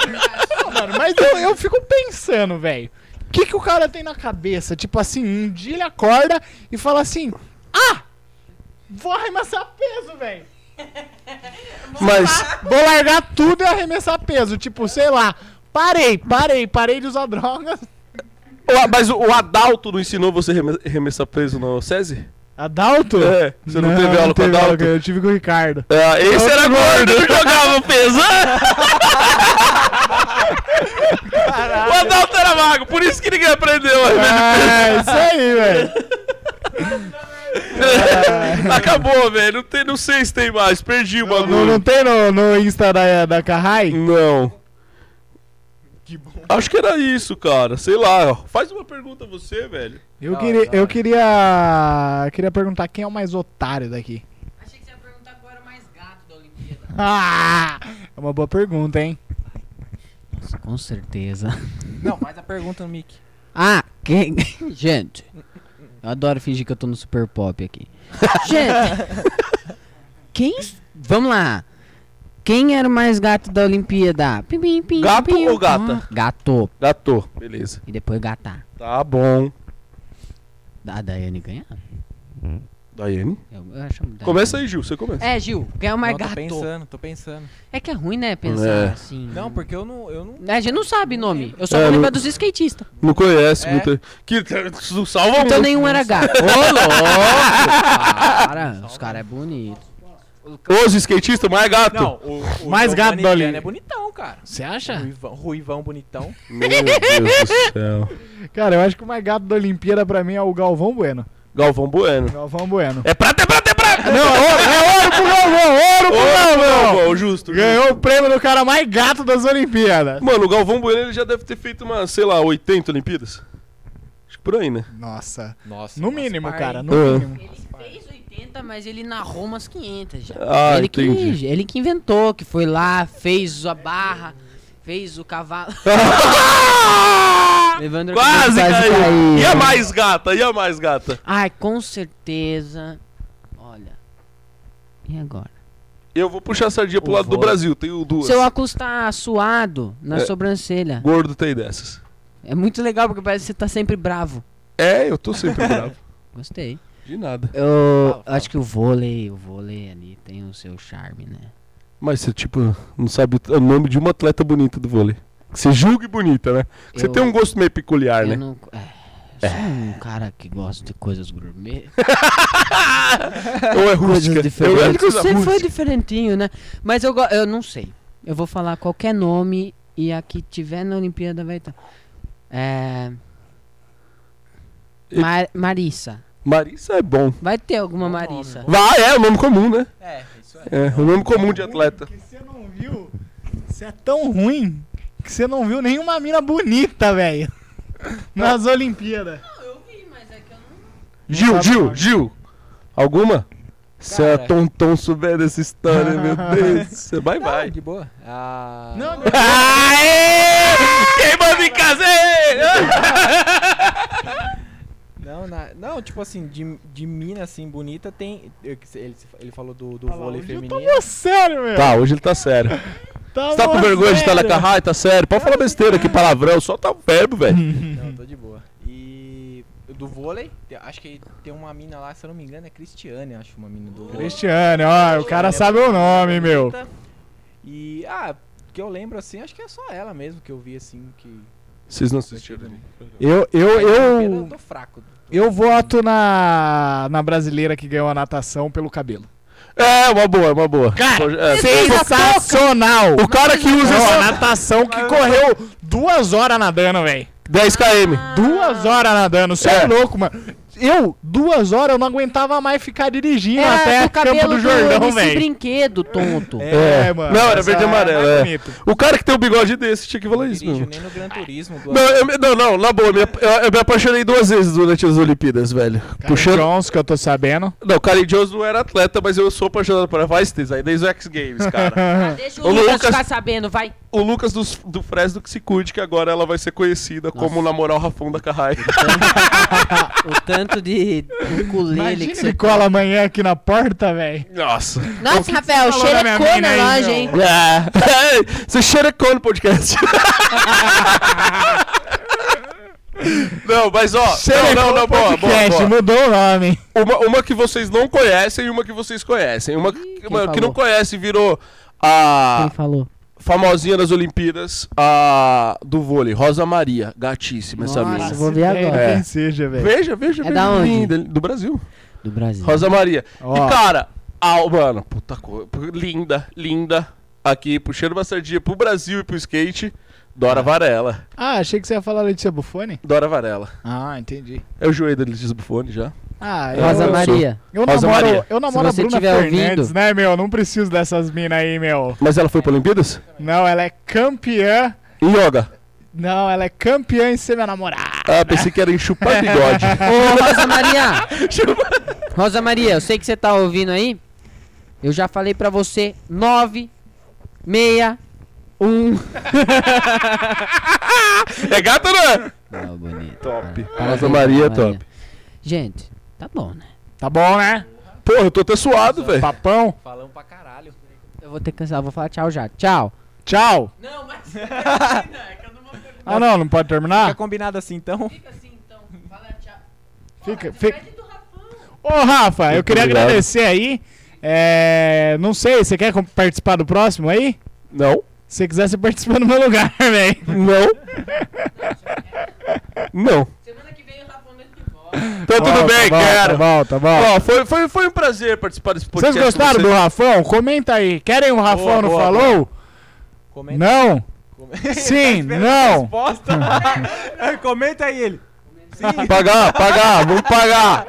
Speaker 2: mano, mas eu, eu fico pensando, velho. O que, que o cara tem na cabeça? Tipo assim, um dia ele acorda e fala assim: Ah! Vou arremessar peso, velho.
Speaker 3: Mas,
Speaker 2: Vou largar tudo e arremessar peso. Tipo, sei lá. Parei, parei, parei de usar drogas.
Speaker 3: Ô, Mas o, o Adalto não ensinou você a reme- arremessar peso no SESI?
Speaker 2: Adalto?
Speaker 3: É, você não, teve aula com o
Speaker 2: teve
Speaker 3: Adalto?
Speaker 2: Eu tive com o Ricardo.
Speaker 3: É, esse
Speaker 2: Outro
Speaker 3: era gordo,
Speaker 2: gordo.
Speaker 3: não jogava peso. o Adalto era mago, por isso que ninguém aprendeu.
Speaker 2: É, isso aí, velho.
Speaker 3: Acabou, velho. Não, tem, não sei se tem mais. Perdi o
Speaker 2: Não,
Speaker 3: bagulho.
Speaker 2: não tem no, no Insta da, da Carrai?
Speaker 3: Não. Acho que era isso, cara. Sei lá. ó. Faz uma pergunta você, velho.
Speaker 2: Eu,
Speaker 4: Da
Speaker 2: queria, eu queria. eu queria perguntar quem é o mais otário daqui.
Speaker 1: Achei que você ia perguntar qual era o mais gato da Olimpíada.
Speaker 2: Ah! É uma boa pergunta, hein?
Speaker 1: Nossa, com certeza.
Speaker 4: Não, faz a pergunta no Mickey.
Speaker 1: Ah, quem. Gente, eu adoro fingir que eu tô no Super Pop aqui. Gente, quem. Vamos lá. Quem era o mais gato da Olimpíada? Pim, pim, pim,
Speaker 3: Gato
Speaker 1: pim.
Speaker 3: ou gata?
Speaker 1: Ah, Gato.
Speaker 3: Gato. Beleza.
Speaker 1: E depois gatar.
Speaker 3: Tá bom.
Speaker 1: A Daiane ganhar?
Speaker 3: Daiane?
Speaker 1: Eu, eu acho a
Speaker 3: Começa aí, Gil. Você começa.
Speaker 1: É, Gil, quem é o mais
Speaker 4: não, tô pensando, tô pensando.
Speaker 1: É que é ruim, né? Pensar
Speaker 3: É.
Speaker 1: assim.
Speaker 4: Não, porque eu não. Eu não...
Speaker 1: A gente não sabe nome. Eu só
Speaker 3: É,
Speaker 1: vou
Speaker 3: não-
Speaker 1: dos skatistas.
Speaker 3: Não conhece
Speaker 4: É.
Speaker 3: muito. Que não salva
Speaker 1: Então
Speaker 3: muito.
Speaker 1: nenhum era gato. Ô, louco! Para, os caras é bonito.
Speaker 3: Os skatistas, mais gato.
Speaker 4: Não, o, o
Speaker 2: Mais gato
Speaker 4: Viana
Speaker 2: Olimpíada.
Speaker 4: é bonitão, cara.
Speaker 2: Você acha?
Speaker 4: Ruivão, ruivão bonitão.
Speaker 3: Meu Deus do céu.
Speaker 2: Cara, eu acho que o mais gato da Olimpíada pra mim é o Galvão Bueno.
Speaker 3: Galvão Bueno.
Speaker 2: Galvão Bueno.
Speaker 3: É prata, é prata, é prata!
Speaker 2: Não, é ouro, é ouro pro Galvão! Ouro pro Galvão!
Speaker 3: Galvão, justo.
Speaker 2: Ganhou o prêmio do cara mais gato das Olimpíadas.
Speaker 3: Mano, o Galvão Bueno ele já deve ter feito umas, sei lá, 80 Olimpíadas. Acho que por aí, né?
Speaker 2: Nossa.
Speaker 4: Nossa.
Speaker 2: No mínimo,
Speaker 4: pai.
Speaker 2: cara, no
Speaker 3: Ah.
Speaker 2: mínimo.
Speaker 1: Ele fez 80, mas ele narrou umas 500 já.
Speaker 3: Ah,
Speaker 1: ele, que,
Speaker 3: entendi.
Speaker 1: ele que inventou, que foi lá, fez a barra, fez o cavalo. Evandro
Speaker 3: Quase
Speaker 1: quase
Speaker 3: caiu. E a mais gata? E a mais gata?
Speaker 1: Ai, com certeza. Olha. E agora?
Speaker 3: Eu vou puxar a sardinha pro
Speaker 4: O
Speaker 3: lado do. Brasil. Tenho duas.
Speaker 1: Seu óculos tá suado na
Speaker 3: É.
Speaker 1: sobrancelha.
Speaker 3: Gordo tem dessas.
Speaker 1: É muito legal porque parece que você tá sempre bravo.
Speaker 3: É, eu tô sempre bravo.
Speaker 1: Gostei.
Speaker 3: De nada.
Speaker 1: Eu
Speaker 4: Fala, fala.
Speaker 1: acho que o vôlei, o vôlei ali tem o seu charme, né?
Speaker 3: Mas você, tipo, não sabe o nome de uma atleta bonita do vôlei. Que Você julgue bonita, né? Você
Speaker 1: Eu-
Speaker 3: tem um gosto meio peculiar,
Speaker 1: Eu
Speaker 3: né?
Speaker 1: não. É, eu sou um cara que gosta de coisas gourmet.
Speaker 3: Ou é rústica? Eu
Speaker 1: diferentes.
Speaker 3: coisa
Speaker 1: Você foi diferentinho, né? Mas eu, eu não sei. Eu vou falar qualquer nome e a que tiver na Olimpíada vai estar. É.
Speaker 3: E-
Speaker 1: Mar- Marissa.
Speaker 3: Marissa é bom.
Speaker 1: Vai ter alguma Marissa.
Speaker 3: Vai, é o nome comum, né?
Speaker 4: É, é.
Speaker 3: É, o nome comum de atleta.
Speaker 2: Que você não viu? Você é tão ruim que você não viu nenhuma mina bonita, velho. Nas Olimpíadas.
Speaker 1: Eu vi, mas é que eu não.
Speaker 3: Gil, Gil. Gil. Alguma? Se a
Speaker 4: Cara.
Speaker 3: Tonton souber dessa história, meu Deus. Você vai,
Speaker 4: Não,
Speaker 3: vai.
Speaker 4: de boa. Ah,
Speaker 2: Não, não.
Speaker 3: Aê! Quem manda em casa
Speaker 4: Não, na- não, tipo assim, de, de mina assim bonita tem. Ele, ele falou do, do
Speaker 2: lá,
Speaker 4: vôlei feminino.
Speaker 2: Tô sério, meu.
Speaker 3: Tá, hoje ele tá sério. Você tá com vergonha de estar na
Speaker 2: sério.
Speaker 3: carrai? Tá sério? Pode falar besteira aqui, palavrão. Só tá o verbo, velho.
Speaker 4: Não, tô de boa. E do vôlei, acho que tem uma mina lá, se eu não me engano, é Cristiane, acho uma mina do vôlei.
Speaker 2: Cristiane, ó, o cara sabe o nome, meu.
Speaker 4: E, ah, que eu lembro assim, acho que é só ela mesmo que eu vi assim, que...
Speaker 3: Vocês não assistiram.
Speaker 2: Eu, eu,
Speaker 4: Eu
Speaker 2: eu,
Speaker 4: tô fraco.
Speaker 2: eu voto na, na brasileira que ganhou a natação pelo cabelo.
Speaker 3: É, uma boa, uma boa.
Speaker 2: Cara,
Speaker 3: é,
Speaker 2: sensacional!
Speaker 3: o cara que usa essa
Speaker 2: natação que correu duas horas nadando, velho.
Speaker 3: 10 km.
Speaker 2: Duas horas nadando, você é.
Speaker 3: É.
Speaker 2: louco, mano. Eu, duas horas, eu não aguentava mais ficar dirigindo
Speaker 1: É,
Speaker 2: até
Speaker 1: o
Speaker 2: Campo do Jordão,
Speaker 1: desse
Speaker 2: velho.
Speaker 1: brinquedo, tonto.
Speaker 2: É,
Speaker 3: É.
Speaker 2: mano.
Speaker 3: Não, era verde e amarelo,
Speaker 2: mais
Speaker 3: é.
Speaker 2: bonito.
Speaker 3: O cara que tem um bigode desse tinha que falar isso, meu.
Speaker 4: nem no Gran Turismo.
Speaker 3: Não, eu, não, não, na boa, eu, eu me apaixonei duas vezes durante as Olimpíadas, velho.
Speaker 2: Puxando...
Speaker 3: Puxando.
Speaker 2: Jones, que eu tô sabendo.
Speaker 3: Não, o Karen Jones não era atleta, mas eu sou apaixonado por Vastes, aí desde o X Games, cara.
Speaker 1: Ah, deixa o Lucas,
Speaker 3: Lucas-
Speaker 1: ficar sabendo, vai.
Speaker 3: O Lucas do, do Fresno que se cuide, que agora ela vai ser conhecida como o namoral Rafão da Carrai.
Speaker 1: O tanto de ukulele que você
Speaker 2: cola amanhã aqui na porta, velho.
Speaker 3: Nossa.
Speaker 1: Nossa, Rafael,
Speaker 2: minha
Speaker 1: xerecou
Speaker 2: mina
Speaker 1: na loja, hein?
Speaker 3: É. Você xerecou no podcast. não, mas ó. Não, não, não, boa, boa,
Speaker 2: Podcast,
Speaker 3: boa.
Speaker 2: mudou o nome.
Speaker 3: Uma, uma que vocês não conhecem e uma que vocês conhecem. Uma, uma que não conhece virou a.
Speaker 1: Quem falou?
Speaker 3: Famosinha das Olimpíadas, a do vôlei, Rosa Maria, gatíssima essa
Speaker 1: Nossa,
Speaker 3: mina.
Speaker 1: vou ver agora.
Speaker 3: É.
Speaker 2: Quem seja, velho.
Speaker 3: Veja, veja,
Speaker 1: É
Speaker 3: veja.
Speaker 1: da onde?
Speaker 3: linda, do Brasil.
Speaker 1: Do Brasil.
Speaker 3: Rosa Maria.
Speaker 2: Ó.
Speaker 3: E cara, a, mano, puta coisa, linda, linda. Aqui, puxando uma sardinha pro Brasil e pro skate, Dora Varela.
Speaker 2: Ah, achei que você ia falar Letícia Buffoni.
Speaker 3: Dora Varela.
Speaker 2: Ah, entendi.
Speaker 3: É o joelho da Letícia Buffoni já.
Speaker 2: Ah, eu,
Speaker 1: Rosa
Speaker 3: eu
Speaker 1: Maria.
Speaker 2: eu
Speaker 3: Rosa
Speaker 2: namoro,
Speaker 3: Maria.
Speaker 2: eu namoro a
Speaker 1: Se você
Speaker 2: Bruna
Speaker 1: tiver
Speaker 2: Fernandes,
Speaker 1: ouvindo-
Speaker 2: né, meu? Não preciso dessas minas aí, meu.
Speaker 3: Mas ela foi pra Olimpíadas?
Speaker 2: Não, ela é campeã.
Speaker 3: Em yoga.
Speaker 2: Não, ela é campeã em ser minha namorada.
Speaker 3: Ah, pensei que era em chupar bigode.
Speaker 1: Ô, Rosa Maria! Rosa Maria, eu sei que você tá ouvindo aí. Eu já falei pra você 9, 6, 1.
Speaker 3: é gata, né?
Speaker 1: Não, bonito.
Speaker 3: Top.
Speaker 1: Parabéns,
Speaker 3: Rosa Maria é top.
Speaker 1: Gente, tá bom, né?
Speaker 2: Tá bom, né?
Speaker 3: Porra, eu tô até suado, velho.
Speaker 2: Papão.
Speaker 4: Falamos pra caralho.
Speaker 1: Eu vou ter que cancelar, vou falar tchau já. Tchau.
Speaker 2: Tchau.
Speaker 4: Não, mas.
Speaker 2: Ah, não, não pode
Speaker 4: Fica
Speaker 2: terminar?
Speaker 4: combinado assim então.
Speaker 1: Fica assim então. Fala tchau.
Speaker 2: Fica, fica. Ô, Rafa, eu queria
Speaker 3: obrigado.
Speaker 2: agradecer aí. É, não sei, você quer participar do próximo aí?
Speaker 3: Não.
Speaker 2: Se você quiser, você participa no meu lugar, velho.
Speaker 3: Não. Não.
Speaker 1: Semana que vem o Rafael de volta.
Speaker 3: Então tudo bem.
Speaker 2: Tá bom, tá bom.
Speaker 3: Ó, foi, foi, foi um prazer participar desse
Speaker 2: Vocês
Speaker 3: podcast. com
Speaker 2: gostaram
Speaker 3: vocês.
Speaker 2: do Rafão? Comenta aí. Querem o Rafão
Speaker 4: Boa,
Speaker 2: no
Speaker 4: boa,
Speaker 2: Falou?
Speaker 4: Comenta.
Speaker 2: Não?
Speaker 4: Comenta.
Speaker 2: Sim,
Speaker 4: Tá
Speaker 2: não.
Speaker 4: Comenta aí ele. Sim.
Speaker 3: Pagar, pagar, vamos pagar.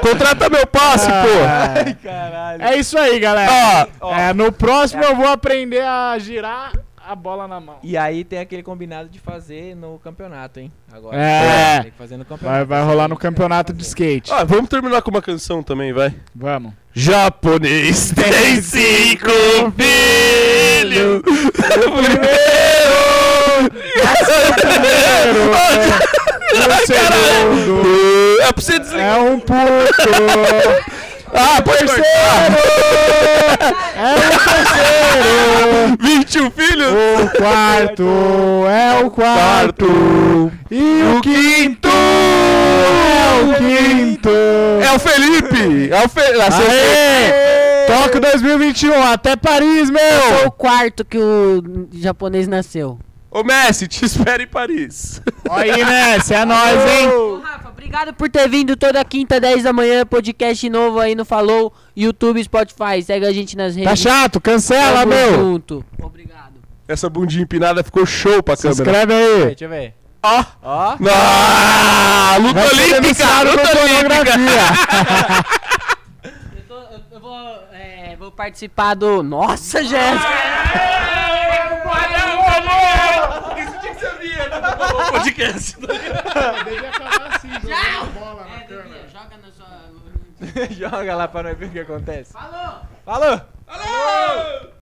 Speaker 3: Contrata meu passe, pô.
Speaker 2: Ah,
Speaker 4: Caralho.
Speaker 2: É isso aí, galera.
Speaker 3: Ó,
Speaker 2: É, no próximo eu vou aprender a girar a bola na mão.
Speaker 4: E aí tem aquele combinado de fazer no campeonato, hein? Agora.
Speaker 2: É.
Speaker 4: Tem que fazer no campeonato.
Speaker 2: Vai, vai rolar no campeonato de skate.
Speaker 3: ah, vamos terminar com uma canção também, vai.
Speaker 2: Vamos.
Speaker 3: Japonês tem cinco filhos.
Speaker 2: Primeiro, o segundo
Speaker 3: É pra você desligar.
Speaker 2: é um puto.
Speaker 3: Ah, terceiro!
Speaker 2: É o terceiro.
Speaker 3: 21 filhos!
Speaker 2: O quarto é o quarto. E o quinto é o quinto.
Speaker 3: É o Felipe! É o Felipe!
Speaker 2: Aê! Tóquio 2021, até Paris,
Speaker 1: Foi
Speaker 2: meu!
Speaker 1: o quarto que o japonês nasceu.
Speaker 3: Ô Messi, te espero em Paris.
Speaker 2: Olha aí, Messi, é nóis, hein?
Speaker 1: Ô, Rafa, obrigado por ter vindo toda quinta, 10 da manhã, podcast novo aí no Falou, YouTube, Spotify. Segue a gente nas redes.
Speaker 2: Tá chato, cancela,
Speaker 1: Tamo
Speaker 2: meu!
Speaker 1: junto. Obrigado.
Speaker 3: Essa bundinha empinada ficou show pra
Speaker 2: Se
Speaker 3: câmera.
Speaker 2: inscreve aí!
Speaker 4: Deixa eu ver.
Speaker 3: Ó!
Speaker 4: Ó.
Speaker 3: Ah, luta
Speaker 2: Vai
Speaker 3: olímpica! Luta olímpica!
Speaker 2: pornografia!
Speaker 1: Eu, tô- eu- eu vou, é, vou participar do. Nossa, Jéssica!
Speaker 3: Tinha que no podcast.
Speaker 2: Deve acabar assim, jogando bola na câmera.
Speaker 1: Joga na sua.
Speaker 4: Joga lá pra nós ver o que acontece.
Speaker 1: Falou!
Speaker 4: Falou!
Speaker 3: Alô!